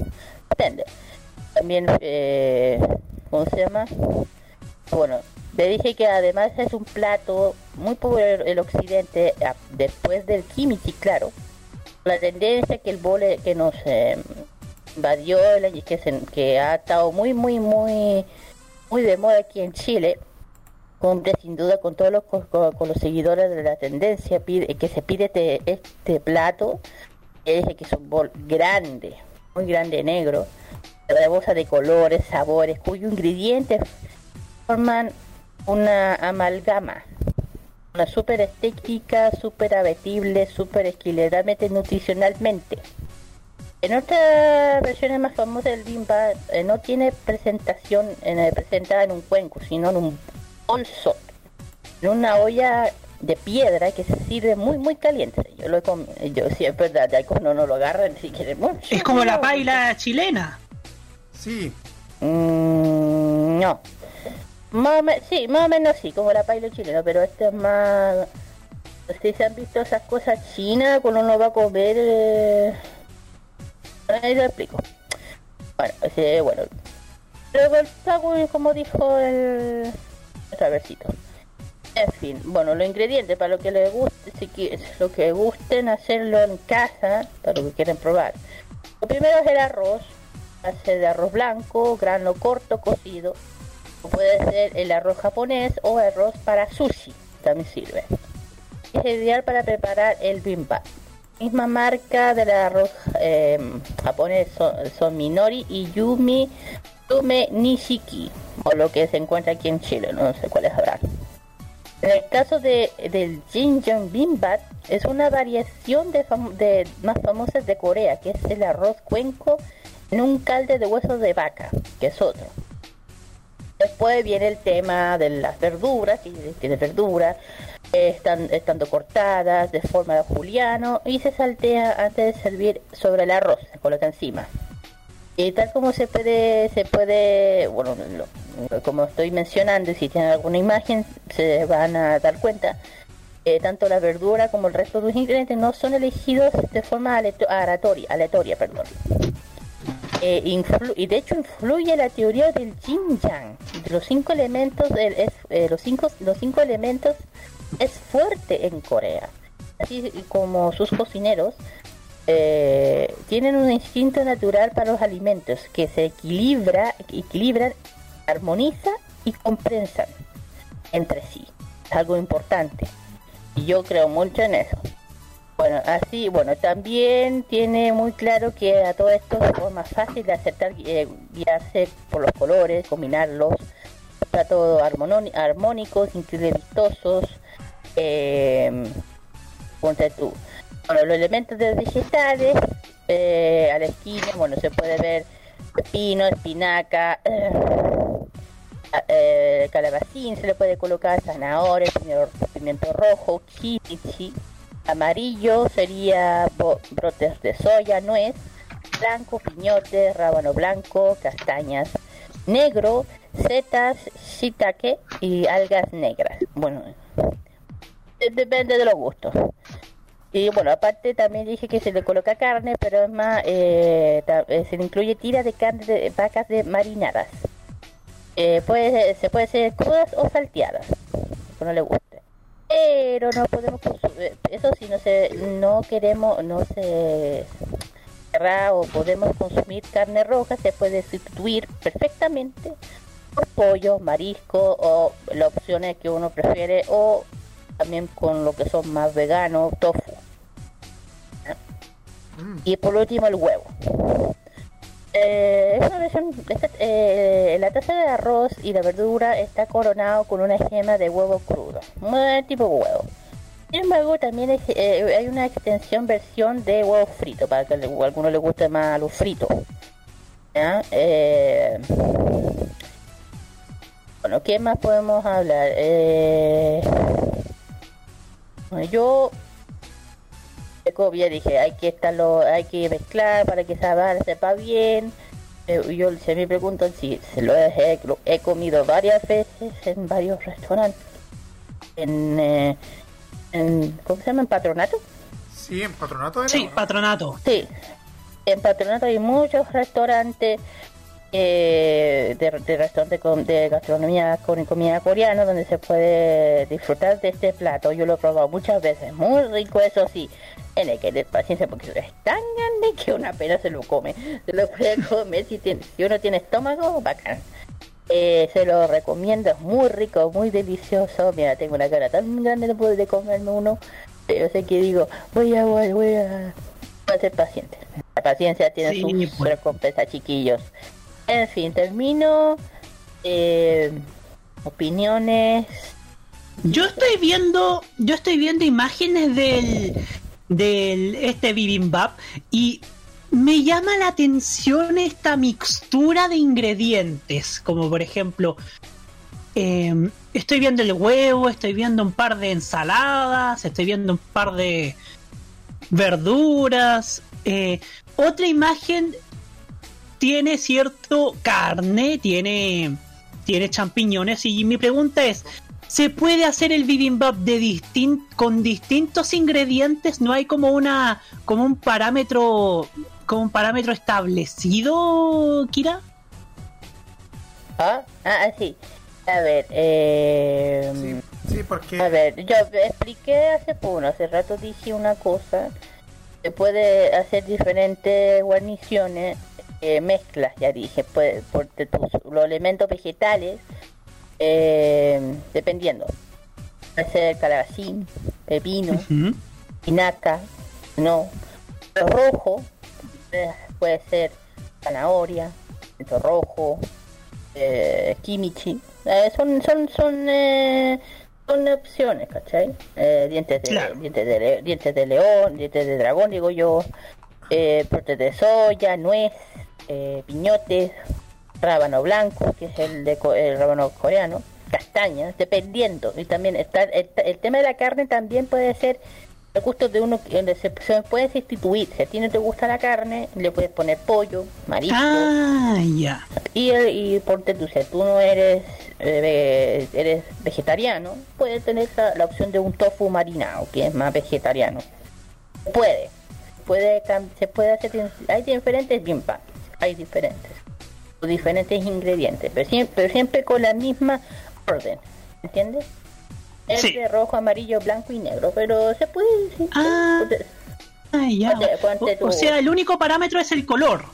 depende. También, eh, ¿cómo se llama? Bueno, le dije que además es un plato muy popular el occidente, a- después del kimchi, claro. La tendencia que el bole que nos eh, invadió la- y que, se- que ha estado muy, muy, muy, muy de moda aquí en Chile, cumple sin duda con todos los, con, con los seguidores de la tendencia pide, que se pide este, este plato. Le dije que es un bol grande, muy grande negro, rebosa de colores, sabores, cuyos ingredientes forman una amalgama. Una súper estética, súper abetible, súper equilibradamente nutricionalmente. En otras versiones más famosas del bimbap eh, no tiene presentación en, eh, presentada en un cuenco, sino en un bolso, en una olla de piedra que se sirve muy muy caliente. Yo lo he comido, yo sí es verdad, ya cuando no lo agarran si quieren mucho. Es como la paila chilena. Sí, Mm, no. Más o me- sí, más o menos sí, como la paila chilena, pero este es más... Ustedes han visto esas cosas chinas cuando uno va a comer... Eh... Ahí lo explico. Bueno, ese, bueno. Luego el como dijo el... Otra versito. En fin, bueno, los ingredientes para lo que les guste, si quieren, lo que gusten hacerlo en casa, para lo que quieren probar. Lo primero es el arroz, base de arroz blanco, grano corto, cocido. Puede ser el arroz japonés o arroz para sushi, también sirve. Es ideal para preparar el bimbap. Misma marca del arroz eh, japonés son, son Minori y Yumi Yume Nishiki, o lo que se encuentra aquí en Chile, no sé cuáles habrá. En el caso de, del Jinjang Bimbap, es una variación de, fam- de más famosas de Corea, que es el arroz cuenco en un caldo de huesos de vaca, que es otro. Después viene el tema de las verduras, que tiene verduras, eh, están estando cortadas de forma de juliano y se saltea antes de servir sobre el arroz, se coloca encima. Y tal como se puede, se puede, bueno, como estoy mencionando, si tienen alguna imagen, se van a dar cuenta, eh, tanto la verdura como el resto de los ingredientes no son elegidos de forma aleato- aleatoria, aleatoria perdón. Eh, y de hecho influye la teoría del yin yang de los cinco elementos del- es, eh, los cinco los cinco elementos es fuerte en Corea. Así como sus cocineros eh, tienen un instinto natural para los alimentos que se equilibra equilibran armoniza y comprensan entre sí. Es algo importante. Y yo creo mucho en eso. Bueno, así, bueno, también tiene muy claro que a todo esto es forma fácil de aceptar eh, guiarse por los colores, combinarlos, platos armonó- armónicos, inclusive vistosos, eh, tú. Bueno, los elementos de vegetales, eh, a la esquina, bueno, se puede ver pepino, espinaca, eh, eh, calabacín, se le puede colocar zanahoria, pimiento, rojo, kimchi, amarillo sería brotes de soya, nuez, blanco, piñote, rábano blanco, castañas, negro, setas, shiitake y algas negras. Bueno, depende de los gustos. Y bueno, aparte también dije que se le coloca carne, pero es más, eh, eh, se le incluye tiras de carne de vacas de marinadas. Eh, puede, se puede ser crudas o salteadas, que no le guste. Pero no podemos consumir, eso sí, no se, no queremos, no se o podemos consumir carne roja, se puede sustituir perfectamente por pollo, marisco o las opciones que uno prefiere o también con lo que son más veganos, tofu. Y por último el huevo. Eh, es una versión, esta- eh, la taza de arroz y la verdura está coronado con una gema de huevo crudo, muy tipo huevo. Sin embargo, también hay, eh, hay una extensión versión de huevo frito, para que le- a alguno le guste más lo frito. ¿Ya? Eh, bueno, ¿qué más podemos hablar? Eh, bueno, yo como ya dije, hay que estarlo, hay que mezclar para que sepa, sepa bien. Eh, yo se me preguntan si se lo he, lo he comido varias veces en varios restaurantes. En, eh, en ¿cómo se llama? ¿En patronato? Sí, en patronato de Sí, patronato. Sí, en Patronato hay muchos restaurantes eh, de, de restaurantes con- de gastronomía con comida coreana donde se puede disfrutar de este plato. Yo lo he probado muchas veces, muy rico eso sí. Tiene que tener paciencia porque es tan grande que una pena se lo come. Se lo puede comer si, tiene, si uno tiene estómago, bacán. Eh, se lo recomiendo, es muy rico, muy delicioso. Mira, tengo una cara tan grande de poder de comerme uno. Pero sé que digo, voy a, voy, voy a, voy a ser paciente. La paciencia tiene Sí, sus pues. recompensas, chiquillos. En fin, termino. Eh, opiniones. Yo estoy viendo, yo estoy viendo imágenes del, del este bibimbap y me llama la atención esta mixtura de ingredientes, como por ejemplo, eh, estoy viendo el huevo, estoy viendo un par de ensaladas, estoy viendo un par de verduras. eh, otra imagen tiene cierto carne, tiene tiene champiñones y mi pregunta es, ¿se puede hacer el bibimbap de distin con distintos ingredientes? ¿No hay como una como un parámetro como un parámetro establecido, Kira? Ah, ah, sí. A ver, eh, Sí, sí, porque A ver, yo expliqué hace poco, hace rato dije una cosa. Se puede hacer diferentes guarniciones, eh, mezclas, ya dije, puede, por de tus, los elementos vegetales, eh, dependiendo. Puede ser calabacín, pepino, Ujú. espinaca, no. Rojo eh, puede ser zanahoria, pimiento rojo, eh, kimchi. Eh, son son son eh, son opciones, ¿cachai? Eh, dientes de Claro. dientes de dientes de león, dientes de dragón, digo yo, eh, de soya, nuez, eh, piñotes, rábano blanco, que es el de el rábano coreano, castañas, dependiendo. Y también está el, el tema de la carne también puede ser el gusto de uno que donde se, se puede sustituir. Si a ti no te gusta la carne, le puedes poner pollo, marisco. Ah, ya. Y, y ponte tú, si tú no eres eh, eres vegetariano, puedes tener la, la opción de un tofu marinado, que es más vegetariano. Puede, puede se puede hacer, hay diferentes gimbap, hay diferentes, o diferentes ingredientes, pero siempre, pero siempre con la misma orden, ¿entiendes? Sí. Verde, rojo, amarillo, blanco y negro, pero se puede... sí, Ah. puede- ya. Ponte- ponte O, sea, el único parámetro es el color.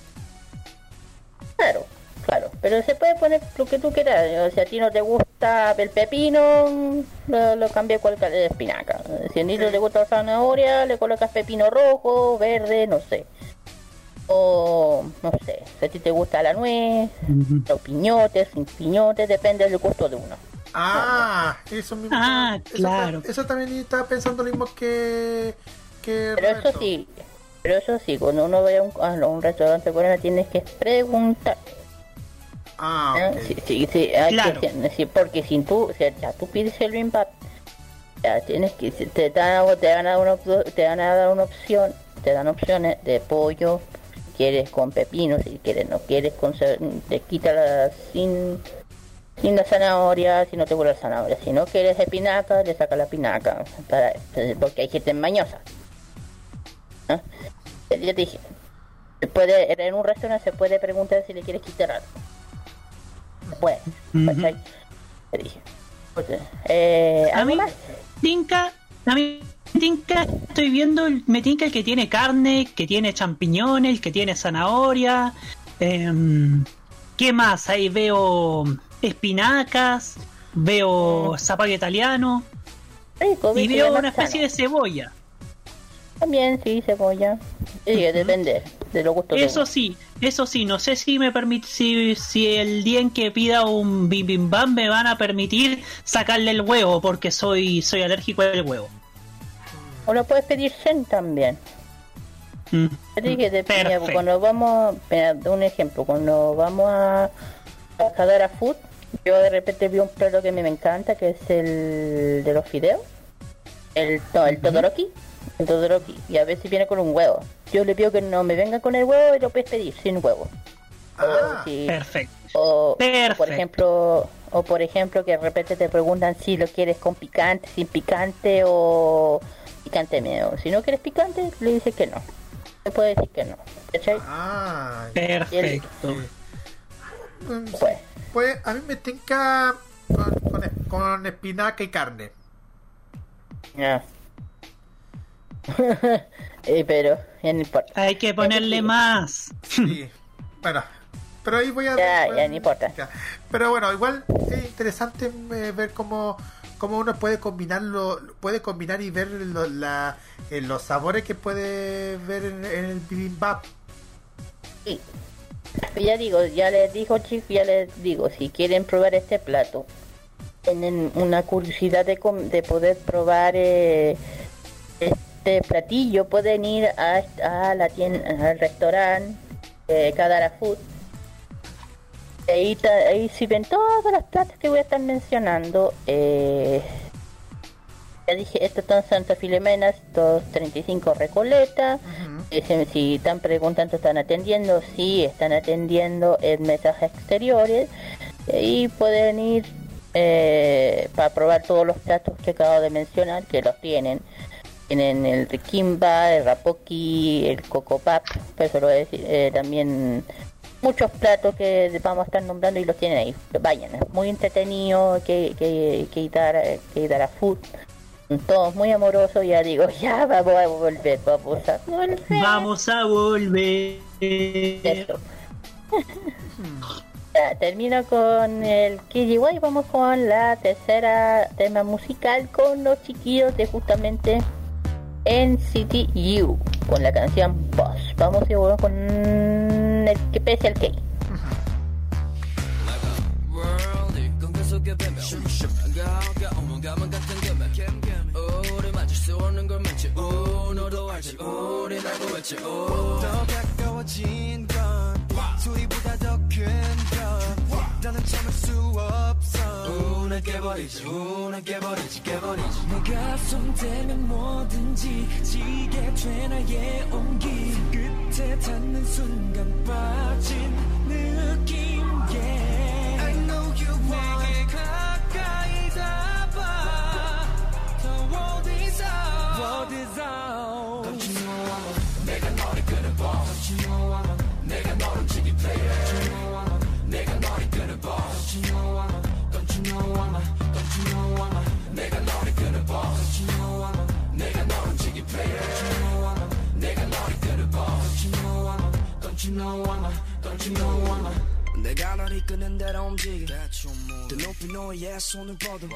Claro, claro, pero se puede poner lo que tú quieras. O sea, a ti no te gusta el pepino, lo, lo cambia con el de espinaca. Si a ti no te gusta la zanahoria, le colocas pepino rojo, verde, no sé. O, no sé, si a ti te gusta la nuez, los piñotes, sin piñotes, depende del gusto de uno. Ah, eso mismo. Ah, eso, claro. Eso también estaba pensando lo mismo que. que Pero eso sí, pero eso sí, cuando uno vaya a un, a un restaurante coreano tienes que preguntar. Ah, ¿eh? Sí, sí, sí, hay Claro. que- sí, porque si tú, si ya tú pides el bimbap, ya tienes que, te dan, te van a dar una, te van a dar una opción, te dan opciones de pollo, quieres con pepino, si quieres no quieres con, te quita la, sin, sin la zanahoria, si no te gusta la zanahoria, si no quieres espinaca, le saca la espinaca, para, porque hay gente mañosa. ¿no? Yo te dije, se puede, en un restaurante se puede preguntar si le quieres quitar algo. Bueno, ¿cachai? Te dije. Pues, eh, A ¿algo mí, más? tinca, a mí, tinca, estoy viendo, me tinca el que tiene carne, que tiene champiñones, el que tiene zanahoria. em, ¿Qué más? Ahí veo espinacas, veo zapallo italiano Rico, y veo una especie de cebolla. También, sí, cebolla. Sí, depende de los gustos de Eso sí, eso sí, no sé si me permite, si, si el día en que pida un bibimbap me van a permitir sacarle el huevo, porque soy, soy alérgico al huevo. O lo puedes pedir Zen también. Mm. Te dije, de- cuando vamos, un ejemplo, cuando vamos a, a Cadara Food, yo de repente vi un plato que me encanta, que es el de los fideos, el, no, el Todoroki, el Todoroki, y a veces viene con un huevo. Yo le pido que no me venga con el huevo y lo puedes pedir sin huevo. Ah, O si- Perfecto. o, Perfecto. por ejemplo, o por ejemplo que de repente te preguntan si lo quieres con picante, sin picante o picante medio. Si no quieres picante, le dices que no. Te puede decir que no. ¿Cachai? ah, Perfecto. Pues. Pues a mí me tinca con, con, con espinaca y carne. Ya. Eh, pero ya no importa. Hay que ponerle más. Sí. bueno, pero ahí voy a Ya, ya, no importa. Ya. Pero bueno, igual es interesante eh, ver cómo, cómo uno puede combinarlo, puede combinar y ver lo- la- eh, los sabores que puede ver en, el bibimbap. Sí. Ya digo, ya les digo chicos, ya les digo, si quieren probar este plato, tienen una curiosidad de, de poder probar eh, este platillo, pueden ir a, a la tienda, al restaurante eh, Kadara Food. Ahí, ta- ahí sirven todas las platos que voy a estar mencionando. Eh, ya dije, estos son Santa Filomena, estos 35 Recoleta. Dicen, si están preguntando, ¿están atendiendo? Sí, están atendiendo en mensajes exteriores. Y pueden ir eh, para probar todos los platos que acabo de mencionar, que los tienen. Tienen el Kimba, el Rapoki, el Coco Pap, pues eso lo voy a decir. eh, también muchos platos que vamos a estar nombrando y los tienen ahí. Vayan, es muy entretenido que, que, que, dar, que dar a food. Todos muy amorosos, ya digo, ya vamos a volver, vamos a volver. Vamos a volver. Eso. Ya, termino con el KGY, vamos con la tercera tema musical con los chiquillos de justamente NCT U, con la canción Boss. Vamos y volvemos con 네, que pese al que hay. 수위보다 더 큰것 나는 참을 수 없 운을 깨버리지 운을 깨버리지 깨버리지. 내가 손대면 뭐든지 지게 돼 나의 온기. 끝에 닿는 순간 빠진 느낌 yeah. I know you want 내게 가까이 잡아 더 어디서 어디서 you know I'm Don't you know I'm 내가 널 이끄는 대로 움직여 더 높이 너의 손을 뻗어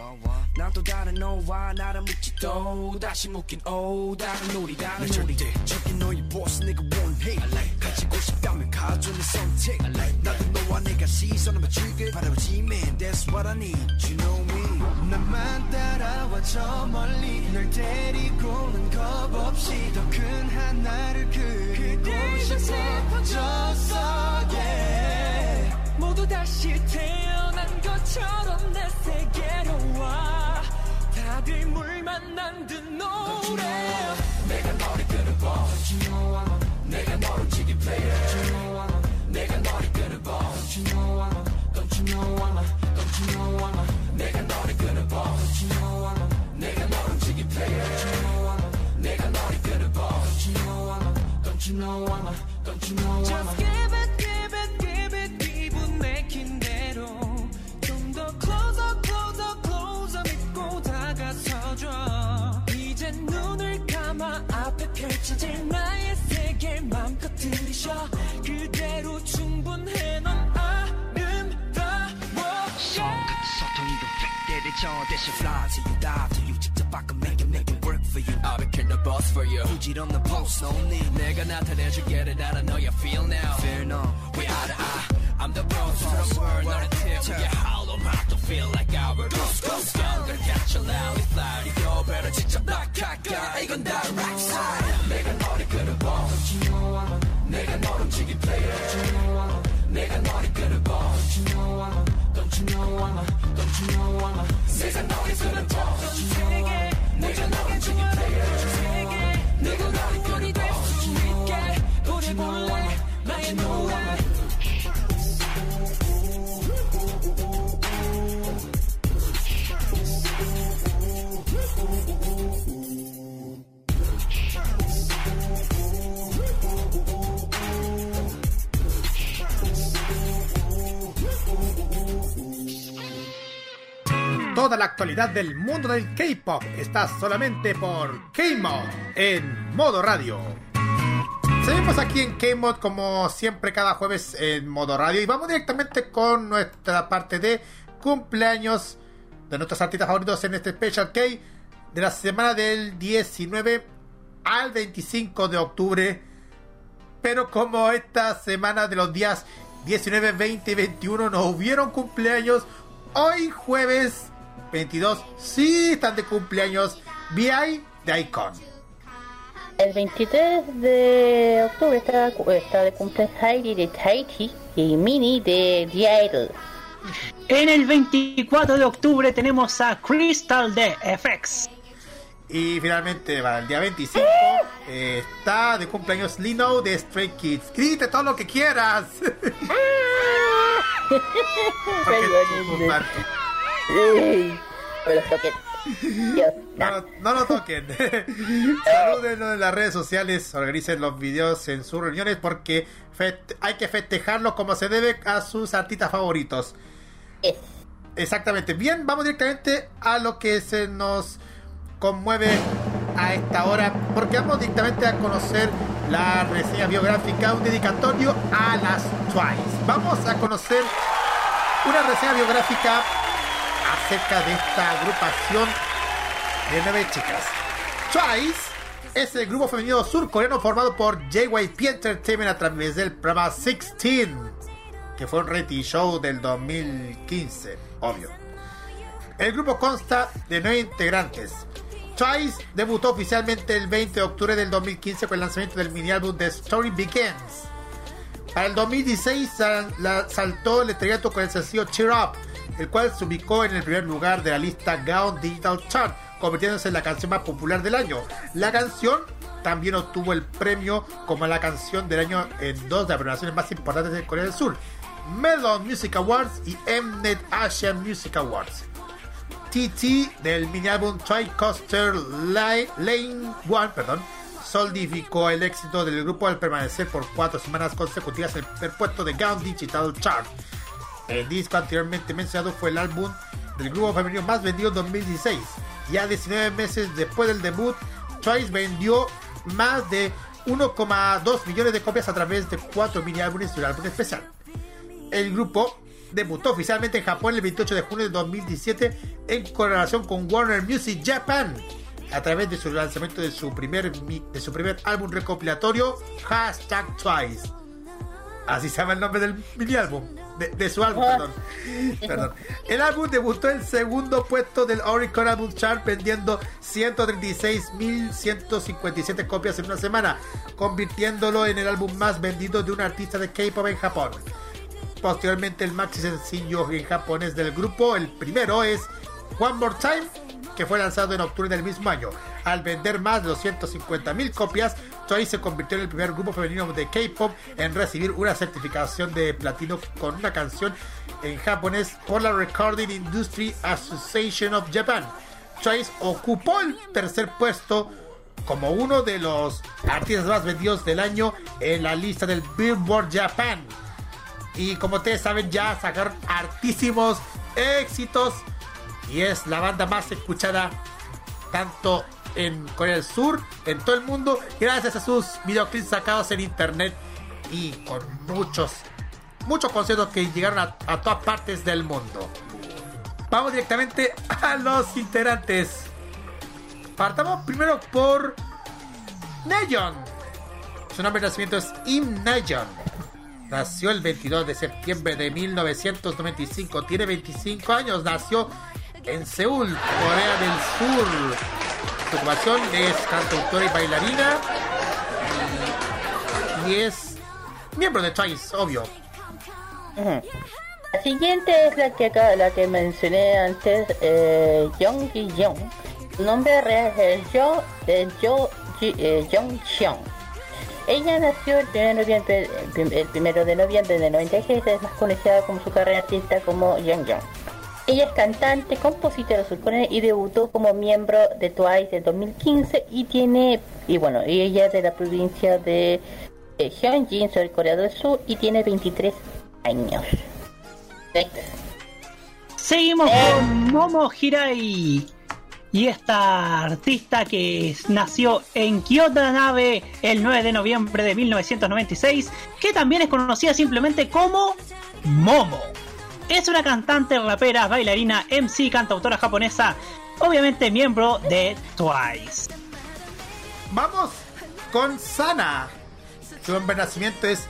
난또 다른 너와 나를 묻지 또 다시 묶인 오 다른 우리라는 우리. 저기 너의 보스 내가 원해. 가지고 싶다면 가져 내 선택. 나도 너와 내가 시선을 맞추길 바라보지 man that's what I need. You know me. 나만 따라와 저 멀리 널 데리고는 겁 없이 더 큰 하나를 그 곳에서 퍼졌어 yeah 모두 다시 태어난 것처럼 내 세계로 와 다들 물 만난 듯 노래 내가 너를 know I'm 내가 너를 지기 player 내가 너를 know I'm Don't you know I'm Don't you know I'm 내가 너를 know I'm 내가 너를 지기 player you know I'm a, don't you know I'm a. Just give it, give it, give it 기분 내킨 대로 좀 더 closer, closer, closer 믿고 다가서줘. 이젠 눈을 감아 앞에 펼쳐질 나의 세계 마음껏 들이셔. 그대로 충분해 넌 아름다워. 손끝 서툰 그 팩대를 저대신 fly to you, die to you 직접 바꿔 make it. you I'll be king the boss for you 부질없는 post no need 내가 나타내줄게 that I know you feel now Fear no we eye to eye I'm the boss of the world 너를 tip yeah hollow mouth don't feel like I will ghost ghost younger catch a loud fly 이거 better 직접 낙하가 이건 다 right side 내가 너를 끌어봐 Don't you know I'm a 내가 너를 움직인 player Don't you know I'm a 내가 너를 끌어봐 Don't you know I'm a Don't you know I'm a Don't you know I'm a 세상 너를 끌어봐 내가 너를 지켜줄게 내가 너를 Toda la actualidad del mundo del K-pop está solamente por K-Mod en modo radio. Seguimos aquí en K-Mod como siempre cada jueves en modo radio y vamos directamente con nuestra parte de cumpleaños de nuestros artistas favoritos en este Special K de la semana del 19 al 25 de octubre. Pero como esta semana de los días 19, 20 y 21 no hubieron cumpleaños, hoy jueves 22 sí están de cumpleaños VI de Icon. El 23 de octubre está, está de cumpleaños Heidi de Tahiti y Mini de The Idol. En el 24 de octubre tenemos a Crystal de FX. Y finalmente para el día 25 eh, está de cumpleaños Lino de Stray Kids. Grite todo lo que quieras. Los toquen. Dios, No, no. no lo toquen. Salúdenlo en las redes sociales, organicen los videos en sus reuniones porque hay que festejarlo como se debe a sus artistas favoritos. Es. Exactamente. Bien, vamos directamente a lo que se nos conmueve a esta hora, porque vamos directamente a conocer la reseña biográfica, un dedicatorio a las Twice. Vamos a conocer una reseña biográfica acerca de esta agrupación de nueve chicas. Twice es el grupo femenino surcoreano formado por JYP Entertainment a través del programa 16 que fue un reality show del 2015, obvio. El grupo consta de nueve integrantes. Twice debutó oficialmente el 20 de octubre del 2015 con el lanzamiento del mini álbum The Story Begins. Para el 2016 sal- la- saltó el estrellato con el sencillo Cheer Up, el cual se ubicó en el primer lugar de la lista Gaon Digital Chart, convirtiéndose en la canción más popular del año. La canción también obtuvo el premio como la canción del año en dos de las premiaciones más importantes de Corea del Sur, Melon Music Awards y Mnet Asian Music Awards. TT del mini álbum Tricoaster Li- Lane One, perdón, solidificó el éxito del grupo al permanecer por cuatro semanas consecutivas en el puesto de Gaon Digital Chart. El disco anteriormente mencionado fue el álbum del grupo femenino más vendido en 2016. Ya 19 meses después del debut, Twice vendió más de 1,2 millones de copias a través de cuatro mini álbumes y un álbum especial. El grupo debutó oficialmente en Japón el 28 de junio de 2017 en colaboración con Warner Music Japan a través de su lanzamiento de su primer, de su primer álbum recopilatorio Hashtag Twice. Así se llama el nombre del mini álbum. De, de su álbum, perdón. Perdón. El álbum debutó en segundo puesto del Oricon Album Chart vendiendo 136.157 copias en una semana, convirtiéndolo en el álbum más vendido de un artista de K-pop en Japón. Posteriormente el maxi sencillo en japonés del grupo, el primero es One More Time, que fue lanzado en octubre del mismo año. Al vender más de 250.000 copias, Twice se convirtió en el primer grupo femenino de K-pop en recibir una certificación de platino con una canción en japonés por la Recording Industry Association of Japan. Twice ocupó el tercer puesto como uno de los artistas más vendidos del año en la lista del Billboard Japan. Y como ustedes saben, ya sacaron hartísimos éxitos. Y es la banda más escuchada tanto en Corea del Sur, en todo el mundo, gracias a sus videoclips sacados en internet y con muchos, muchos conciertos que llegaron a, todas partes del mundo. Vamos directamente a los integrantes. Partamos primero por Neyon. Su nombre de nacimiento es Im Neyon. Nació el 22 de septiembre de 1995. Tiene 25 años. Nació en Seúl, Corea del Sur. Su ocupación es cantautora y bailarina. Y, es miembro de Twice, obvio. La siguiente es la que la que mencioné antes, eh, Young. Su nombre real es Jo Ji- eh. Ella nació el 1 de noviembre, el primero de noviembre de 96, es más conocida como su carrera artista como Young Young. Ella es cantante, compositora surcoreana y debutó como miembro de Twice en 2015 y tiene, y bueno, ella es de la provincia de eh, Hyunjin, Corea del Sur y tiene 23 años. Next. Seguimos con Momo Hirai. Y esta artista que nació en Kyoto Nave el 9 de noviembre de 1996, que también es conocida simplemente como Momo. Es una cantante, rapera, bailarina, MC, cantautora japonesa, obviamente miembro de Twice. Vamos con Sana. Su nombre de nacimiento es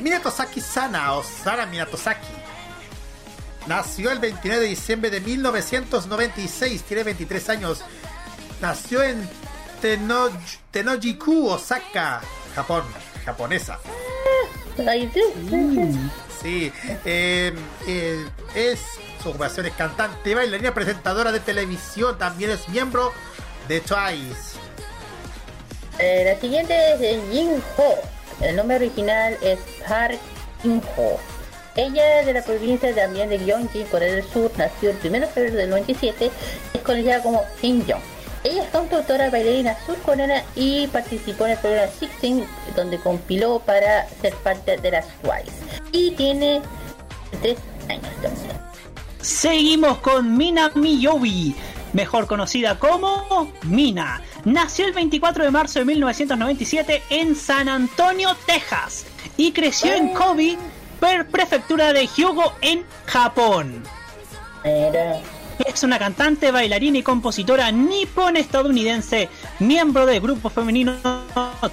Minatosaki Sana o Sana Minatosaki. Nació el 29 de diciembre de 1996, tiene 23 años. Nació en Tenoj- Tenojiku, Osaka, Japón, japonesa. Ahí sí. Eh, eh, es su ocupación es cantante, bailarina, presentadora de televisión, también es miembro de Twice. Eh, la siguiente es Jin Ho. El nombre original es Park Jin Ho. Ella es de la provincia también de Gyeonggi, Corea del Sur, nació el 1 de febrero del 97, es conocida como Shin Jong. Ella es cantautora bailarina surcoreana y participó en el programa Sixteen, donde compiló para ser parte de las Twice. Y tiene 3 años también. Seguimos con Mina Miyobi, mejor conocida como Mina. Nació el 24 de marzo de 1997 en San Antonio, Texas, y creció en Kobe, per- prefectura de Hyugo, en Japón. Mira, Es una cantante, bailarina y compositora nipón-estadounidense, miembro del grupo femenino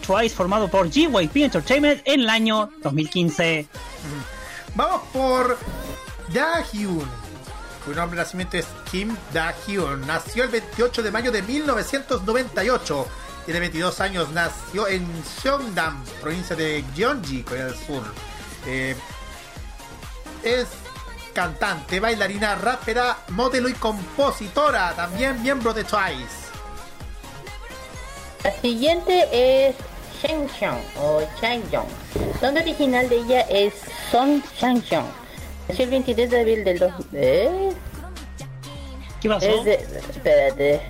Twice formado por JYP Entertainment en el año 2015. Vamos por Da-hyun. Su nombre de nacimiento es Kim Da-hyun. Nació el 28 de mayo de 1998. Tiene 22 años. Nació en Seongdam, provincia de Gyeonggi, Corea del Sur. Eh, es cantante, bailarina, rapera, modelo y compositora. También miembro de Twice. La siguiente es Sheng Xiong o Chang nombre original de ella es Son Chang Yong. Nació el 23 de abril del 2... ¿Eh? ¿Qué pasó? Es de... Espérate.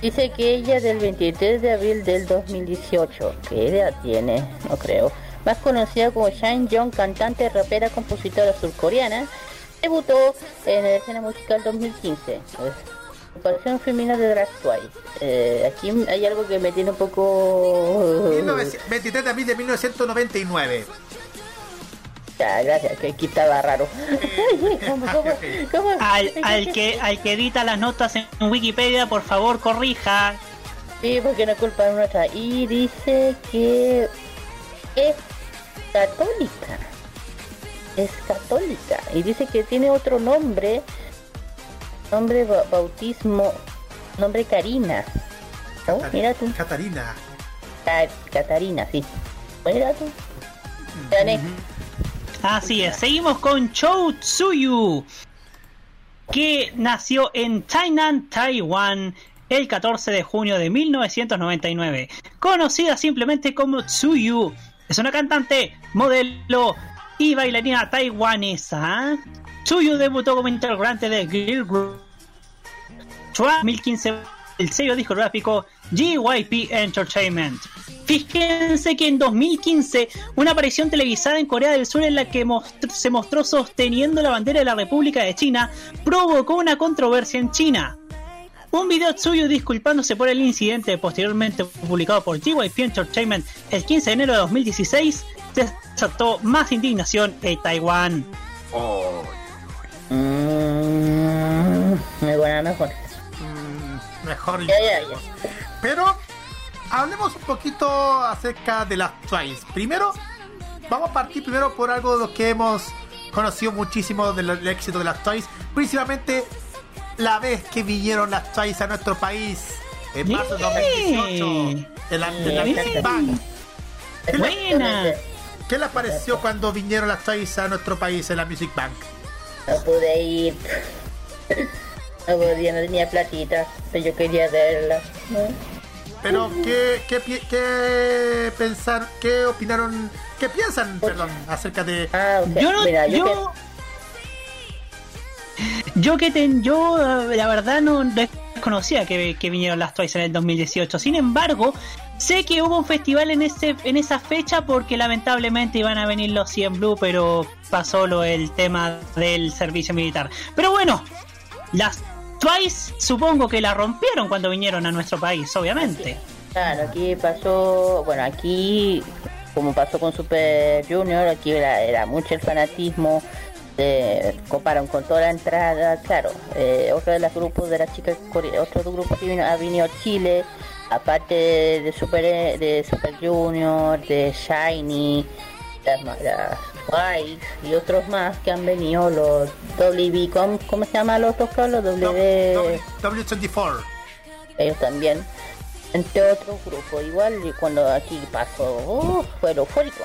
Dice que ella es del 23 de abril del 2018. ¿Qué edad tiene? No creo. Más conocida como Shang Yong, cantante, rapera, compositora surcoreana, debutó en la escena musical 2015. Ocupación femenina de Drag Twice. Eh, aquí hay algo que me tiene un poco... 19 23 de abril de 1999. Ya, gracias, que aquí estaba raro. ¿Cómo, cómo, cómo? Al, al que, al que edita las notas en Wikipedia, por favor, corrija. Sí, porque no es culpa nuestra. Y dice que es católica. Es católica. Y dice que tiene otro nombre. Nombre ba- bautismo. Nombre Karina. ¿No? Mira tú. Catarina. Ca- Catarina, sí. Mira tú. Así es, seguimos con Chou Tsuyu, que nació en Tainan, Taiwán, el 14 de junio de 1999. Conocida simplemente como Tsuyu, es una cantante, modelo y bailarina taiwanesa. Tsuyu debutó como integrante de Girl Group 2015 el sello discográfico GYP Entertainment. Fíjense que en 2015 una aparición televisada en Corea del Sur en la que se mostró sosteniendo la bandera de la República de China provocó una controversia en China. Un video suyo disculpándose por el incidente posteriormente publicado por GYP Entertainment el 15 de enero de 2016 desató más indignación en Taiwán. Mm, mejor. Ya, ya, ya. Pero hablemos un poquito acerca de las Twice. Primero, vamos a partir primero por algo de lo que hemos conocido muchísimo del, del éxito de las Twice. Principalmente la vez que vinieron las Twice a nuestro país en marzo de 2018 en la, en la Bien. ¿Qué, le- pareció cuando vinieron las Twice a nuestro país en la Music Bank? No pude ir. No podía, no tenía platita, pero yo quería verla. Pero, ¿qué, qué, qué pensar, qué opinaron, qué piensan, perdón, acerca de... Ah. Yo no, Mira, yo, yo, yo que ten, yo la verdad no desconocía que, que vinieron las Twice en el 2018. Sin embargo, sé que hubo un festival en ese en esa fecha porque lamentablemente iban a venir los 100 Blue, pero pasó lo el tema del servicio militar. Pero bueno, las Twice supongo que la rompieron cuando vinieron a nuestro país, obviamente. Claro, aquí pasó, bueno, aquí, como pasó con Super Junior, aquí era, era mucho el fanatismo, eh, comparan con toda la entrada, claro, eh, otro de los grupos de las chicas, otro grupo que vino, ha venido a Chile, aparte de, de Super de Super Junior, de Shiny, las, las Twice y otros más que han venido, los WB, ¿cómo, cómo se llaman los otros? Los W W24. ellos también, entre otros grupos. Igual y cuando aquí pasó, uh, fue eufórico.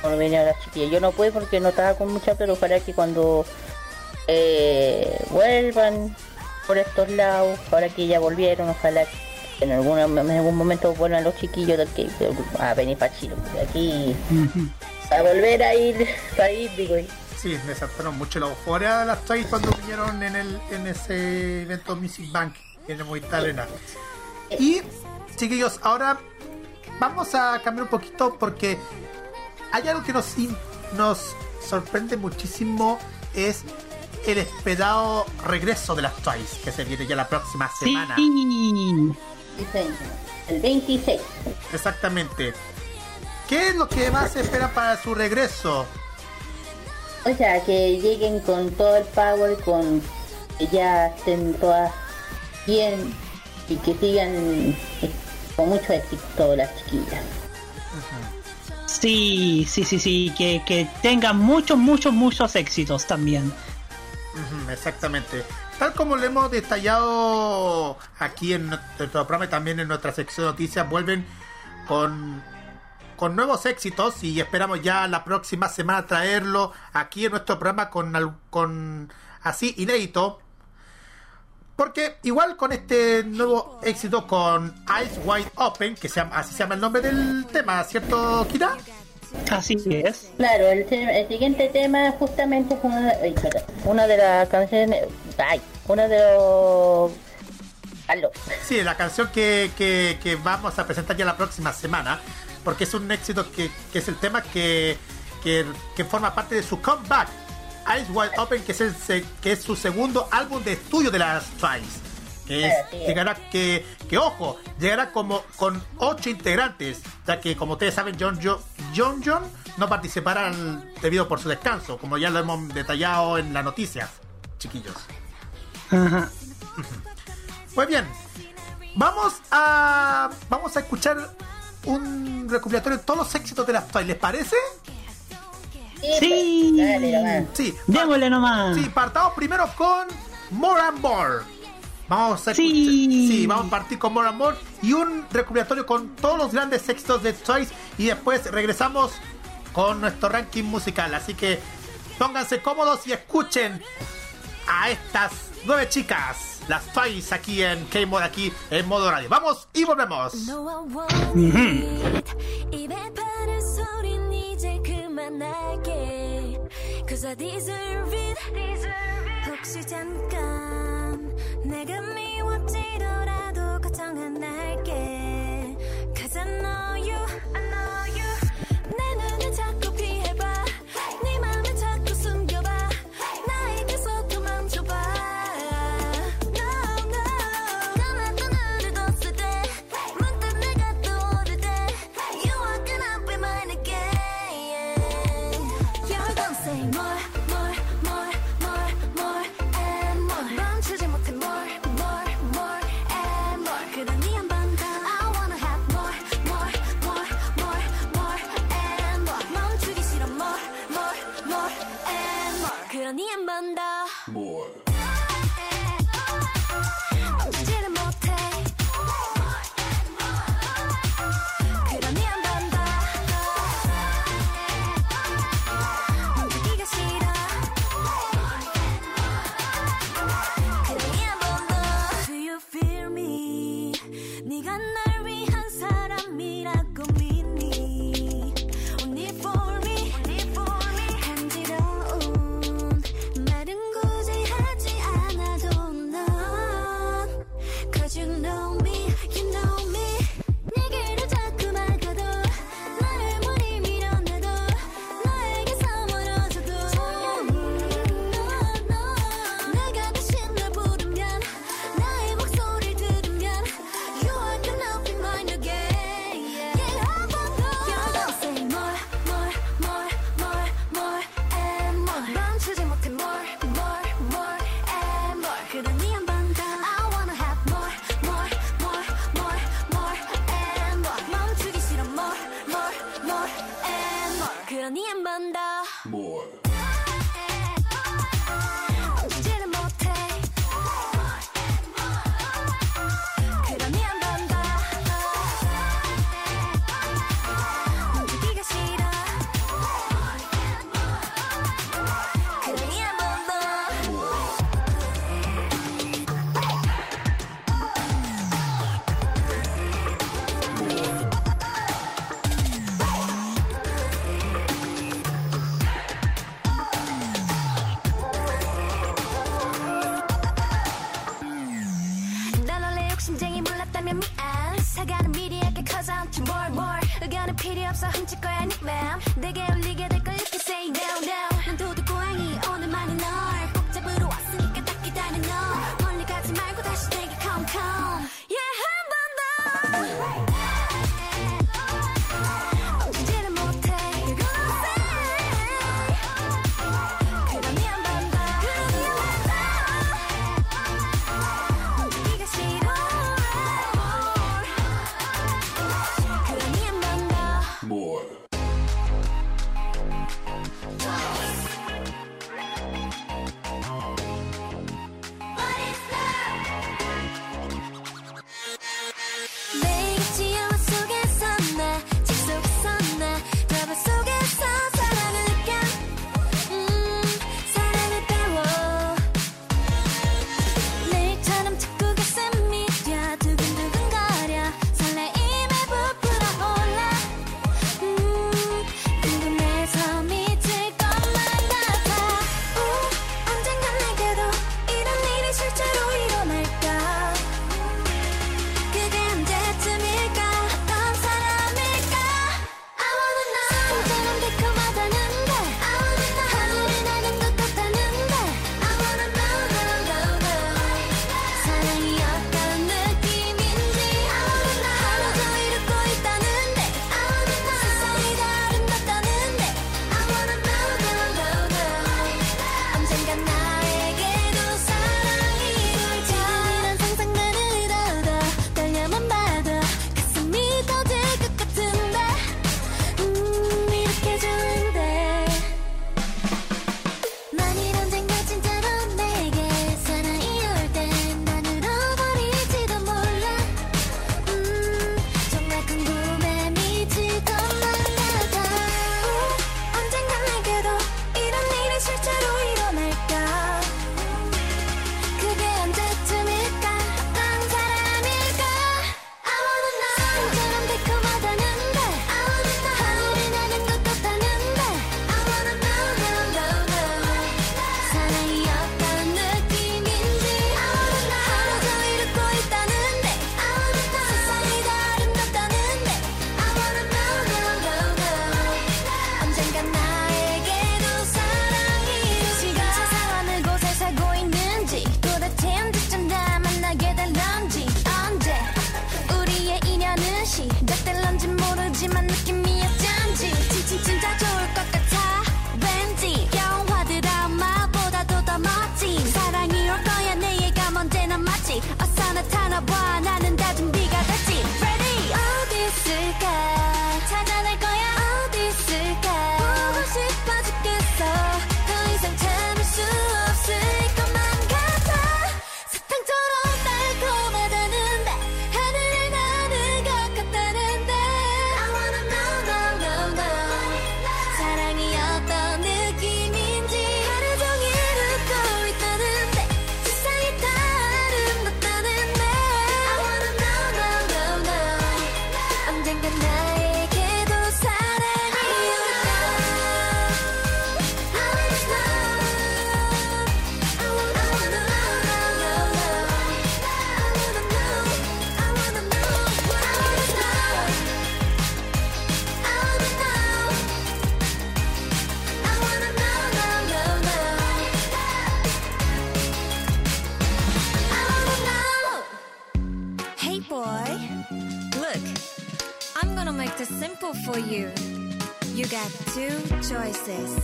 Cuando vinieron las chiquillas, yo no pude porque no estaba con mucha, pero ojalá que cuando eh, vuelvan por estos lados, ahora que ya volvieron, ojalá que en, alguna, en algún momento vuelvan los chiquillos del que a venir para Chile, aquí a volver a ir, para ir, digo, y- Sí, me saltaron mucho la euforia de las Twice cuando vinieron en el en ese evento Music Bank en el Movistar Arena. Y, chiquillos, ahora vamos a cambiar un poquito porque hay algo que nos, nos sorprende muchísimo, es el esperado regreso de las Twice, que se viene ya la próxima Sí. semana. el 26. Exactamente. ¿Qué es lo que más se espera para su regreso? O sea, que lleguen con todo el power, con que ya estén todas bien y que sigan eh, con mucho éxito todas las chiquillas. Sí, sí, sí, sí, que, que tengan muchos, muchos, muchos éxitos también. Exactamente. Tal como lo hemos detallado aquí en nuestro programa y también en nuestra sección de noticias, vuelven con, con nuevos éxitos y esperamos ya la próxima semana traerlo aquí en nuestro programa con, con así inédito. Porque igual con este nuevo éxito con Eyes Wide Open, que se llama- así se llama el nombre del tema, ¿cierto, Kira? Así es. Claro, el, el siguiente tema justamente es una, una de las canciones, ay, una de los... Aló. Sí, la canción que, que- que vamos a presentar ya la próxima semana, porque es un éxito que, que es el tema que, que, que forma parte de su comeback, Eyes Wide Open, que es, el, que es su segundo álbum de estudio de las Twice. Que es- llegará que, que ojo, llegará como con ocho integrantes, ya que como ustedes saben, John John, John, John no participará al- debido por su descanso, como ya lo hemos detallado en las noticias, chiquillos. Ajá. Muy bien. Vamos a vamos a escuchar un recopilatorio de todos los éxitos de las Twice, ¿les parece? Sí. pues, Dale, nomás. Sí. Démosle nomás. Sí, partamos primero con More and More. Vamos a escuchar- Sí. sí, vamos a partir con More and More y un recopilatorio con todos los grandes éxitos de Twice y después regresamos con nuestro ranking musical. Así que pónganse cómodos y escuchen a estas nueve chicas, las Twice aquí en K-Mod, aquí en modo radio. Vamos y volvemos. No, 그만할게. Cause I deserve it. 혹시 잠깐 내가 미워지더라도 걱정 안할 choices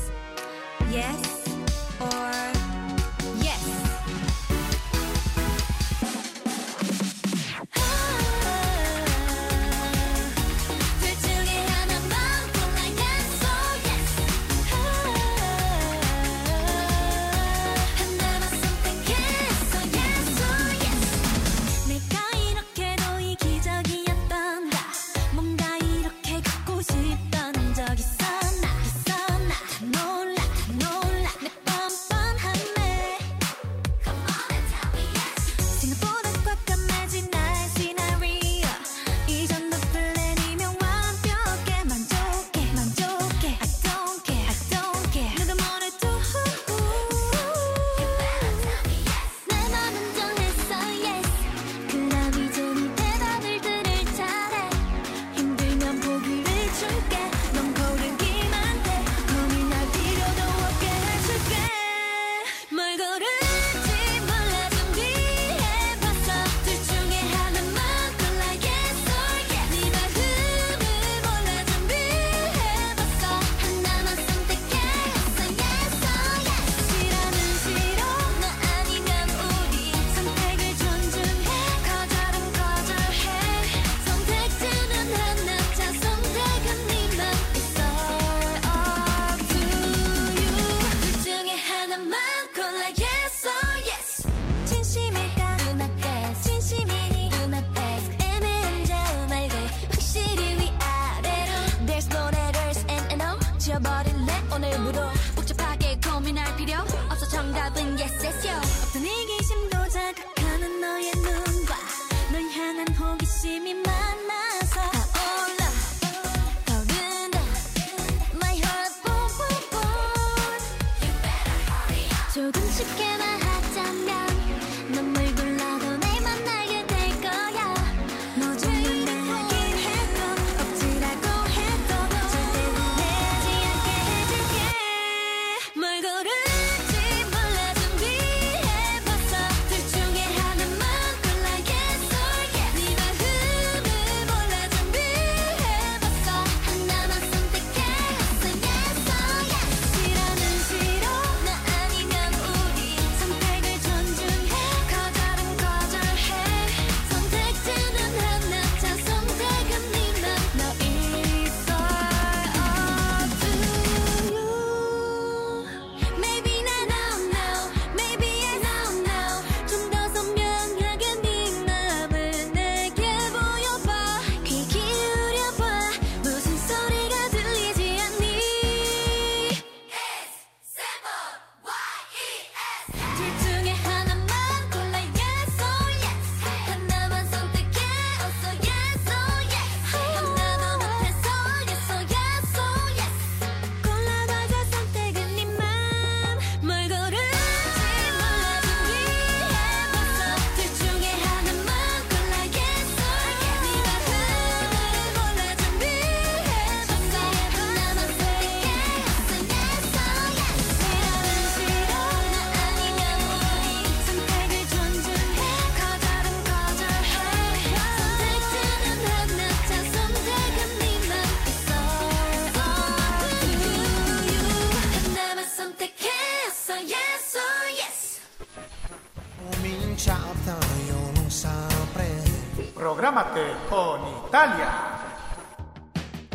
Italia.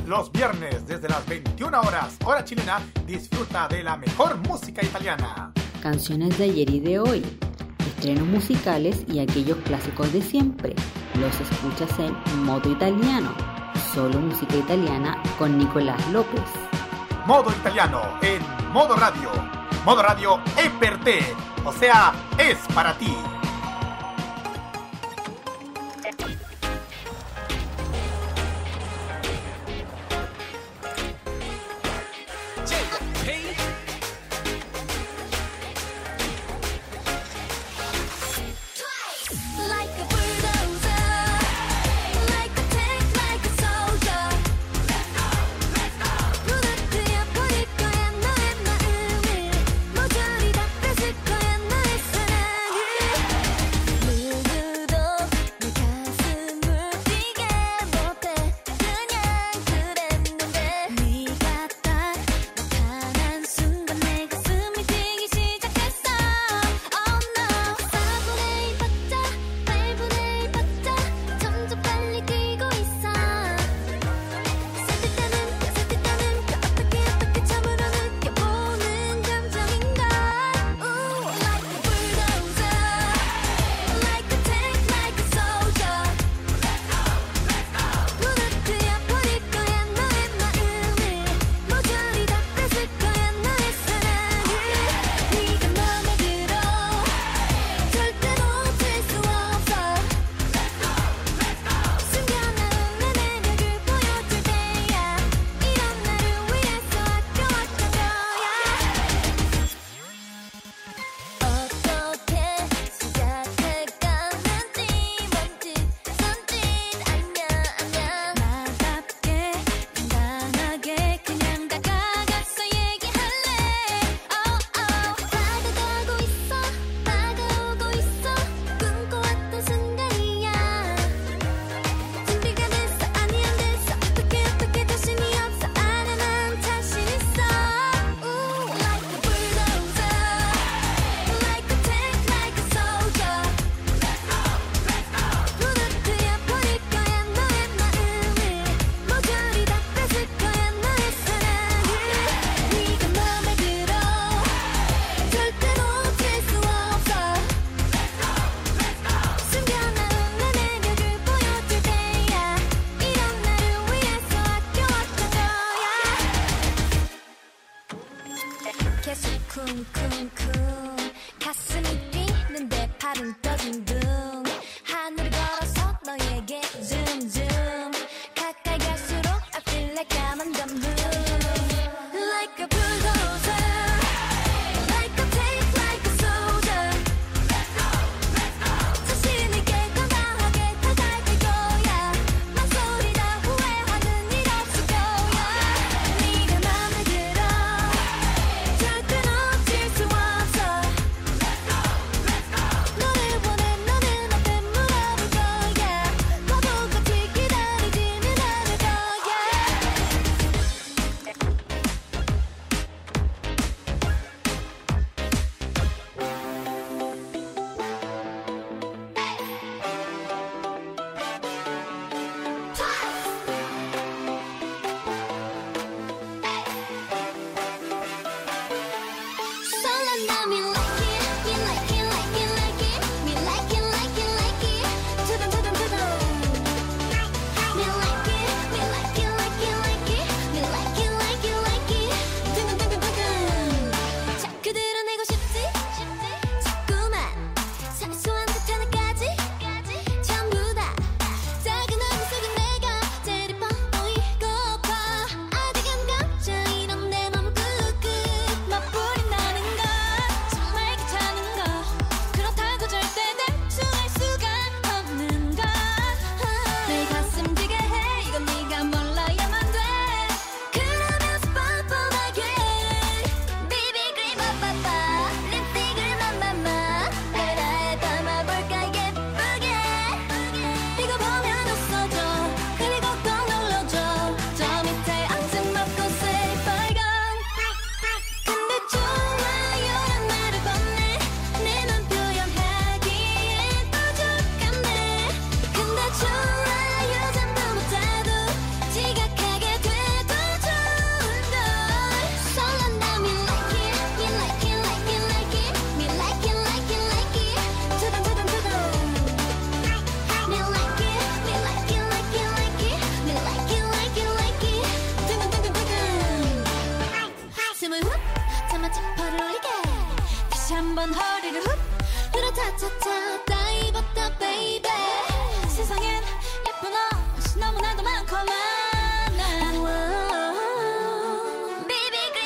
Los viernes desde las 21 horas, hora chilena, disfruta de la mejor música italiana. Canciones de ayer y de hoy, estrenos musicales y aquellos clásicos de siempre. Los escuchas en modo italiano. Solo música italiana con Nicolás López. Modo italiano en modo radio. Modo radio EPRT. O sea, es para ti.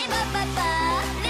ba ba ba.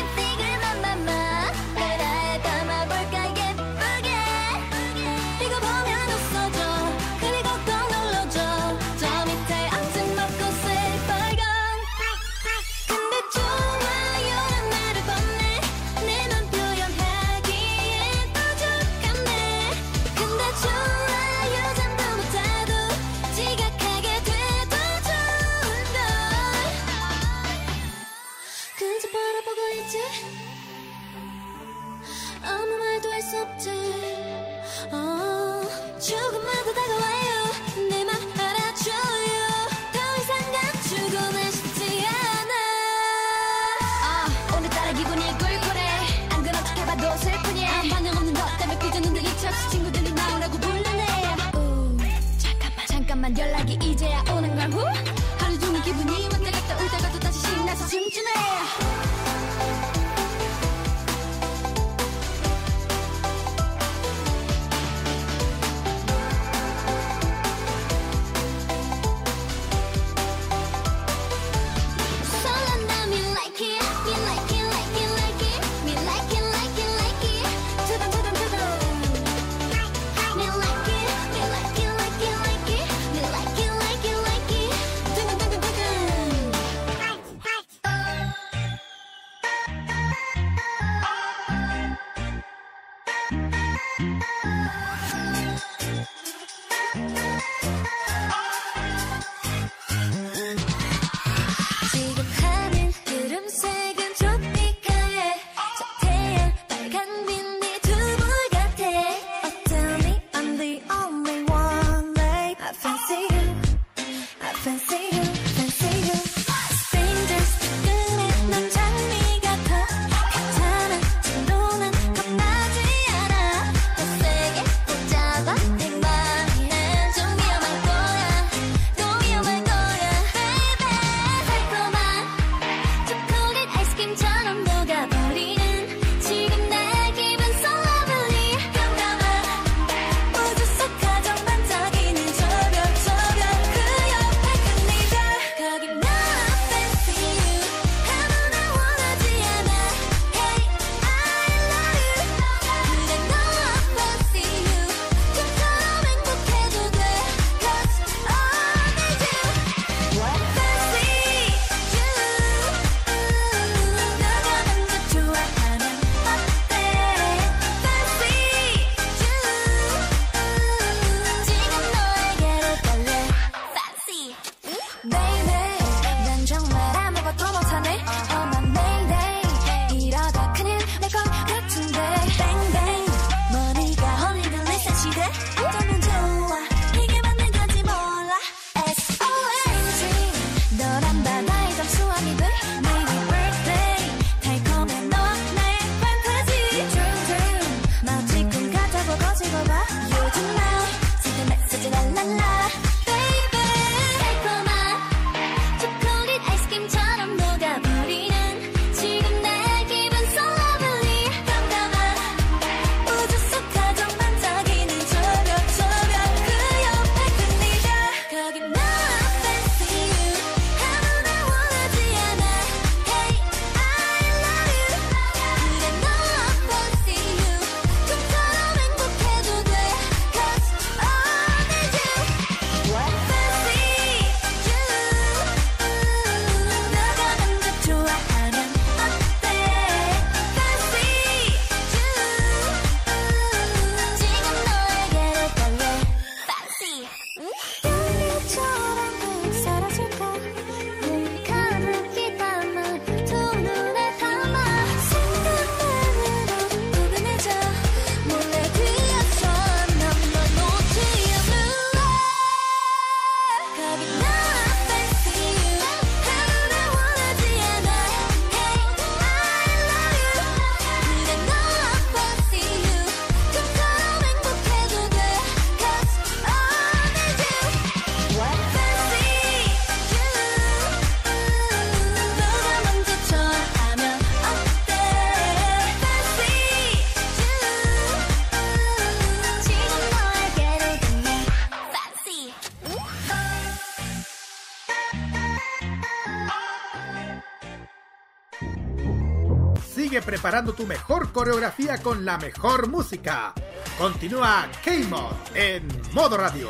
preparando tu mejor coreografía con la mejor música. Continúa K-Mod en modo radio.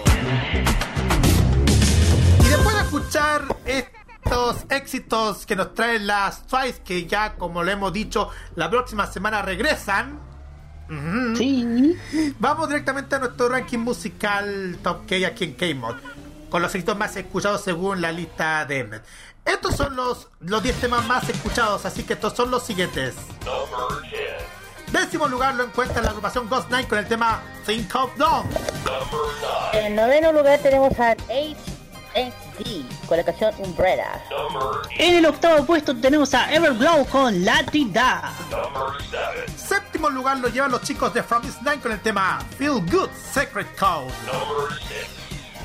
Y después de escuchar estos éxitos que nos traen las Twice, que ya como le hemos dicho, la próxima semana regresan. Sí. Vamos directamente a nuestro ranking musical Top K aquí en K-Mod con los éxitos más escuchados según la lista de estos son los, los 10 temas más escuchados, así que estos son los siguientes. Décimo lugar lo encuentra la agrupación Ghost Night con el tema Think of Dawn. En noveno lugar tenemos a HD con la canción Umbrella. En el octavo puesto tenemos a Everglow con Latida. Séptimo lugar lo llevan los chicos de From Is Nine con el tema Feel Good Secret Code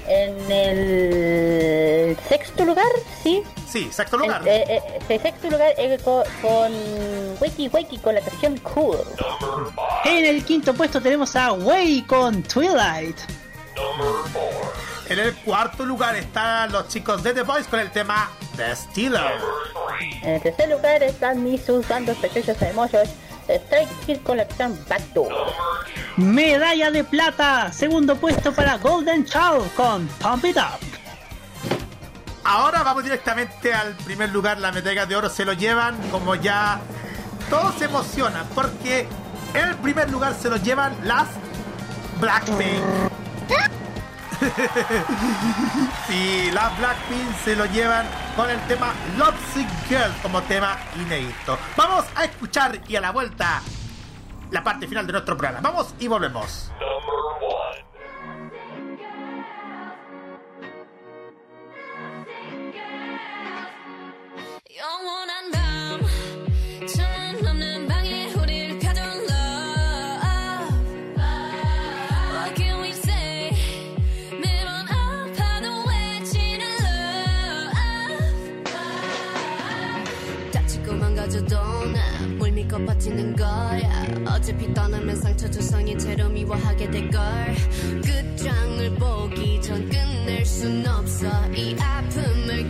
en el sexto lugar, ¿sí? Sí, sexto lugar. En, eh, eh, sexto lugar eh, con, con, Wakey Wakey con la canción Cool. En el quinto puesto tenemos a Way con Twilight. En el cuarto lugar están los chicos de The Boys con el tema The Stealer. En el tercer lugar están mis sus bandos pequeños hermosos Striker Collection Backdoor. Medalla de plata, segundo puesto para Golden Child con Pump It Up. Ahora vamos directamente al primer lugar, la medalla de oro se lo llevan, como ya todos se emocionan, porque el primer lugar se lo llevan las Blackpink. sí, las Blackpink se lo llevan con el tema Lovesick Girl como tema inédito. Vamos a escuchar y a la vuelta la parte final de nuestro programa. Vamos y volvemos. 거야. 어차피 떠나면 상처 조성인 채로 미워하게 될걸. 끝장을 보기 전 끝낼 순 없어. 이 아픔을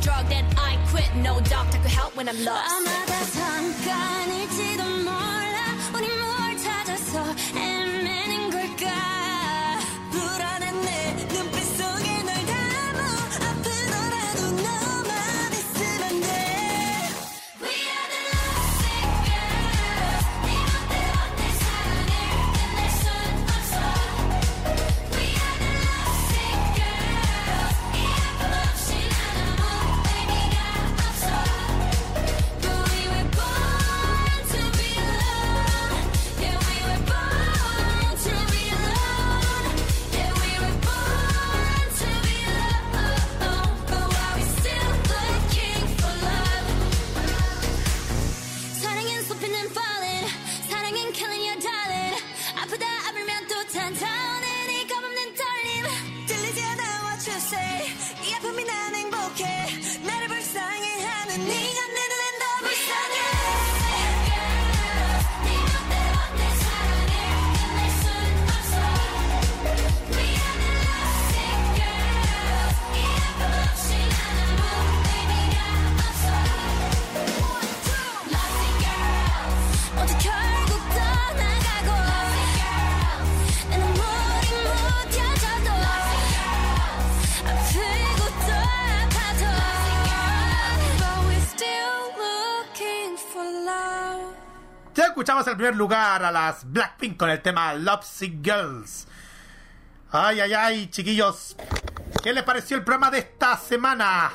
drug that I quit. No doctor could help when I'm lost. 아 escuchamos en primer lugar a las Blackpink con el tema Lovesick Girls. Ay, ay, ay, chiquillos. ¿Qué les pareció el programa de esta semana?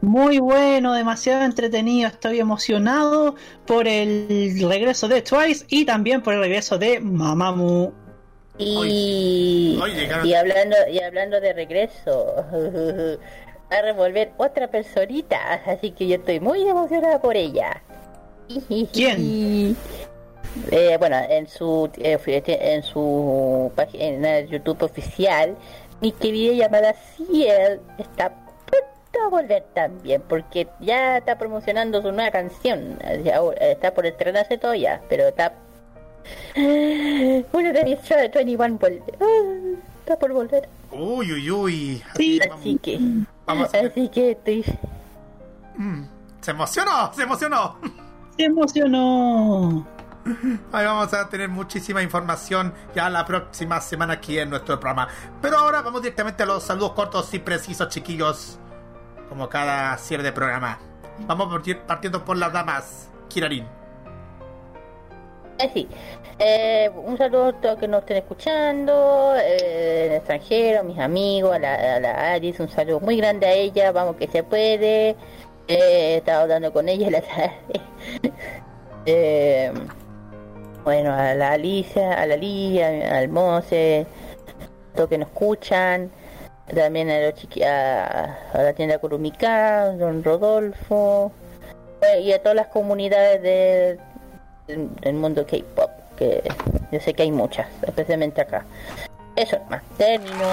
Muy bueno, demasiado entretenido. Estoy emocionado por el regreso de Twice y también por el regreso de Mamamoo. Y, Hoy y hablando y hablando de regreso, va a revolver otra personita, así que yo estoy muy emocionada por ella. ¿Quién? Eh, bueno, en su eh, en su página de YouTube oficial, mi querida llamada Ciel está pronto a volver también, porque ya está promocionando su nueva canción. Está por estrenarse todavía, pero está uno de mis 21 vuelve. Ah, Está por volver. Uy, uy, uy. Sí. Así que, Vamos a ver. así que estoy. Se emocionó, se emocionó. Se emocionó. Ahí vamos a tener muchísima información ya la próxima semana aquí en nuestro programa. Pero ahora vamos directamente a los saludos cortos y precisos, chiquillos. Como cada cierre de programa. Vamos partiendo por las damas. Kirarin. Así. Eh, un saludo a todos que nos estén escuchando, eh, en extranjero, mis amigos, a la, a un saludo muy grande a ella, vamos que se puede. Eh, he estado hablando con ella la tarde. Eh, bueno, a la Alicia, a la Lidia, al Mose, todos que nos escuchan, también a, los chiqui- a, a la tienda Kurumika, don Rodolfo, eh, y a todas las comunidades de- del, del mundo K-pop, que yo sé que hay muchas, especialmente acá. Eso es más, término.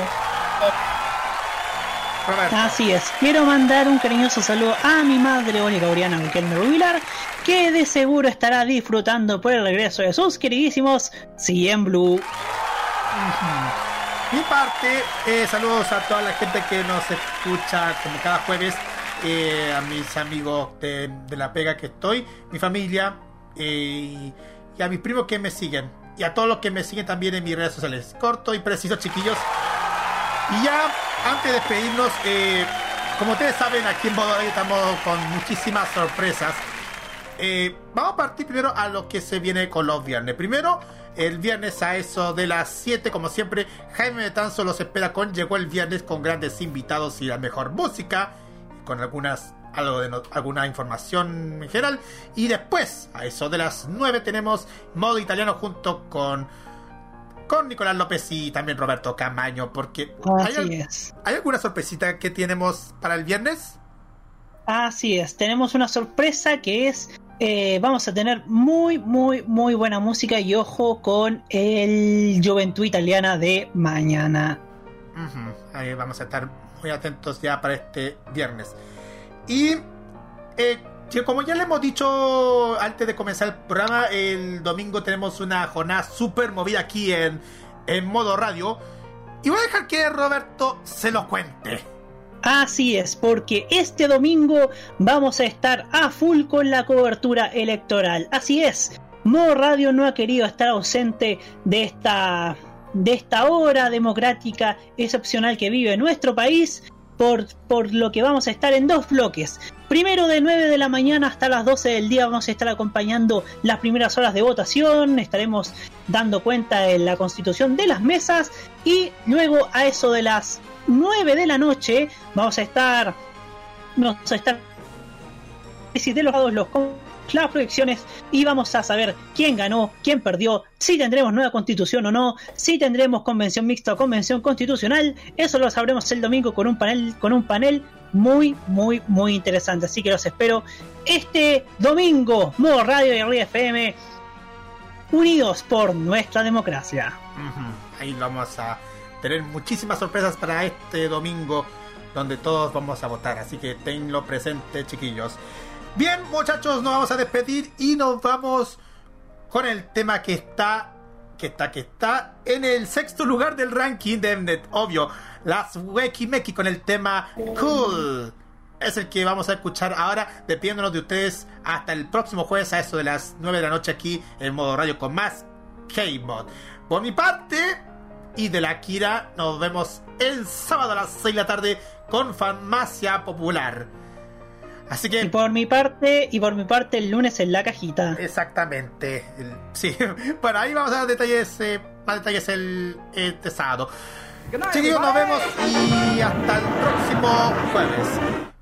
Así es, quiero mandar un cariñoso saludo a mi madre Mónica Oriana Riquelme Rubilar, que de seguro estará disfrutando por el regreso de sus queridísimos CM Blue. Mi parte, eh, saludos a toda la gente que nos escucha como cada jueves, eh, a mis amigos de, de la pega que estoy, mi familia eh, y a mis primos que me siguen. Y a todos los que me siguen también en mis redes sociales. Corto y preciso, chiquillos. Y ya, antes de despedirnos, eh, como ustedes saben, aquí en Modo Radio estamos con muchísimas sorpresas. Eh, vamos a partir primero a lo que se viene con los viernes. Primero, el viernes a eso de las 7, como siempre, Jaime Betanzo los espera con Llegó el viernes con grandes invitados y la mejor música, con algunas algo de no- alguna información en general. Y después, a eso de las 9, tenemos Modo Italiano junto con, con Nicolás López y también Roberto Camaño, porque hay, Así al- es. ¿hay alguna sorpresita que tenemos para el viernes? Así es, tenemos una sorpresa que es, eh, vamos a tener muy, muy, muy buena música y ojo con el Juventud Italiana de mañana. Vamos a estar muy atentos ya para este viernes. Y eh, como ya le hemos dicho antes de comenzar el programa, el domingo tenemos una jornada súper movida aquí en, en modo radio. Y voy a dejar que Roberto se lo cuente. Así es, porque este domingo vamos a estar a full con la cobertura electoral. Así es, Modo Radio no ha querido estar ausente de esta, de esta hora democrática excepcional que vive nuestro país, por, por lo que vamos a estar en dos bloques. Primero de 9 de la mañana hasta las 12 del día vamos a estar acompañando las primeras horas de votación, estaremos dando cuenta de la constitución de las mesas y luego a eso de las 9 de la noche vamos a estar vamos a estar de los los las proyecciones y vamos a saber quién ganó, quién perdió, si tendremos nueva constitución o no, si tendremos convención mixta o convención constitucional, eso lo sabremos el domingo con un panel con un panel muy muy muy interesante, así que los espero este domingo, modo radio y Ría FM unidos por nuestra democracia. Ahí vamos a tener muchísimas sorpresas para este domingo donde todos vamos a votar. Así que tenlo presente, chiquillos. Bien, muchachos, nos vamos a despedir y nos vamos con el tema que está, que está, que está en el sexto lugar del ranking de Mnet. Obvio, las Weki Meki con el tema Cool. Es el que vamos a escuchar ahora, despidiéndonos de ustedes hasta el próximo jueves a eso de las 9 de la noche aquí en modo radio con más K-Mod. Por mi parte y de la Kira, nos vemos el sábado a las 6 de la tarde con Farmacia Popular. Así Y que, por mi parte, y por mi parte el lunes en la cajita. exactamente, el- sí, bueno, ahí vamos a dar detalles, eh, más detalles el, este sábado. Chiquillos, nos vemos y hasta el próximo jueves.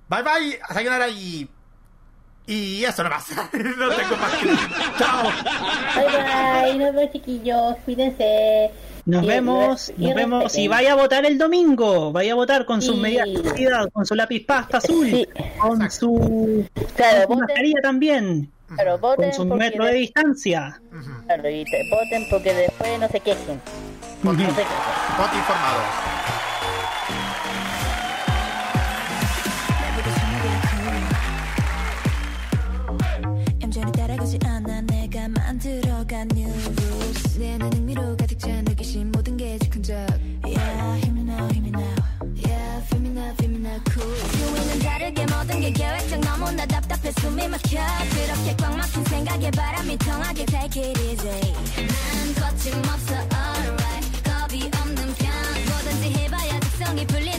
Bye bye, a sayonara y. Y eso nomás. no tengo más que. Chao. Bye bye, nos vemos chiquillos, cuídense. Nos Y- vemos, nos vemos y vaya a votar el domingo, vaya a votar con sus Sí. medidas de seguridad, con su lápiz pasta azul, Sí. con su, Claro, con su voten, mascarilla también, claro, voten con su metro de de- distancia. Ujú. claro, y te- voten porque después no se quejen. No se quejen. Voto informado. 답답해 숨이 막혀. 그렇게 꽉 막힌 생각에 바람이 통하게 take it easy. 난 거침없어 alright. 겁이 없는 편. 뭐든지 해봐야 특성이 풀리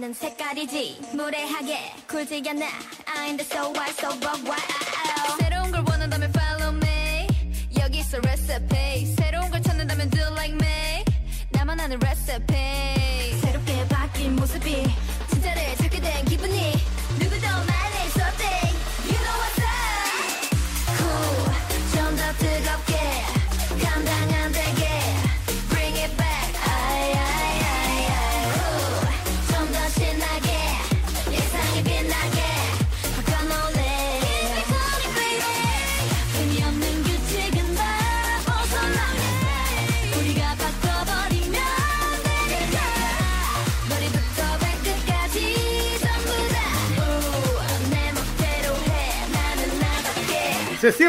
없는 색깔이지 무례하게 굴지 않아 I'm the so white so what what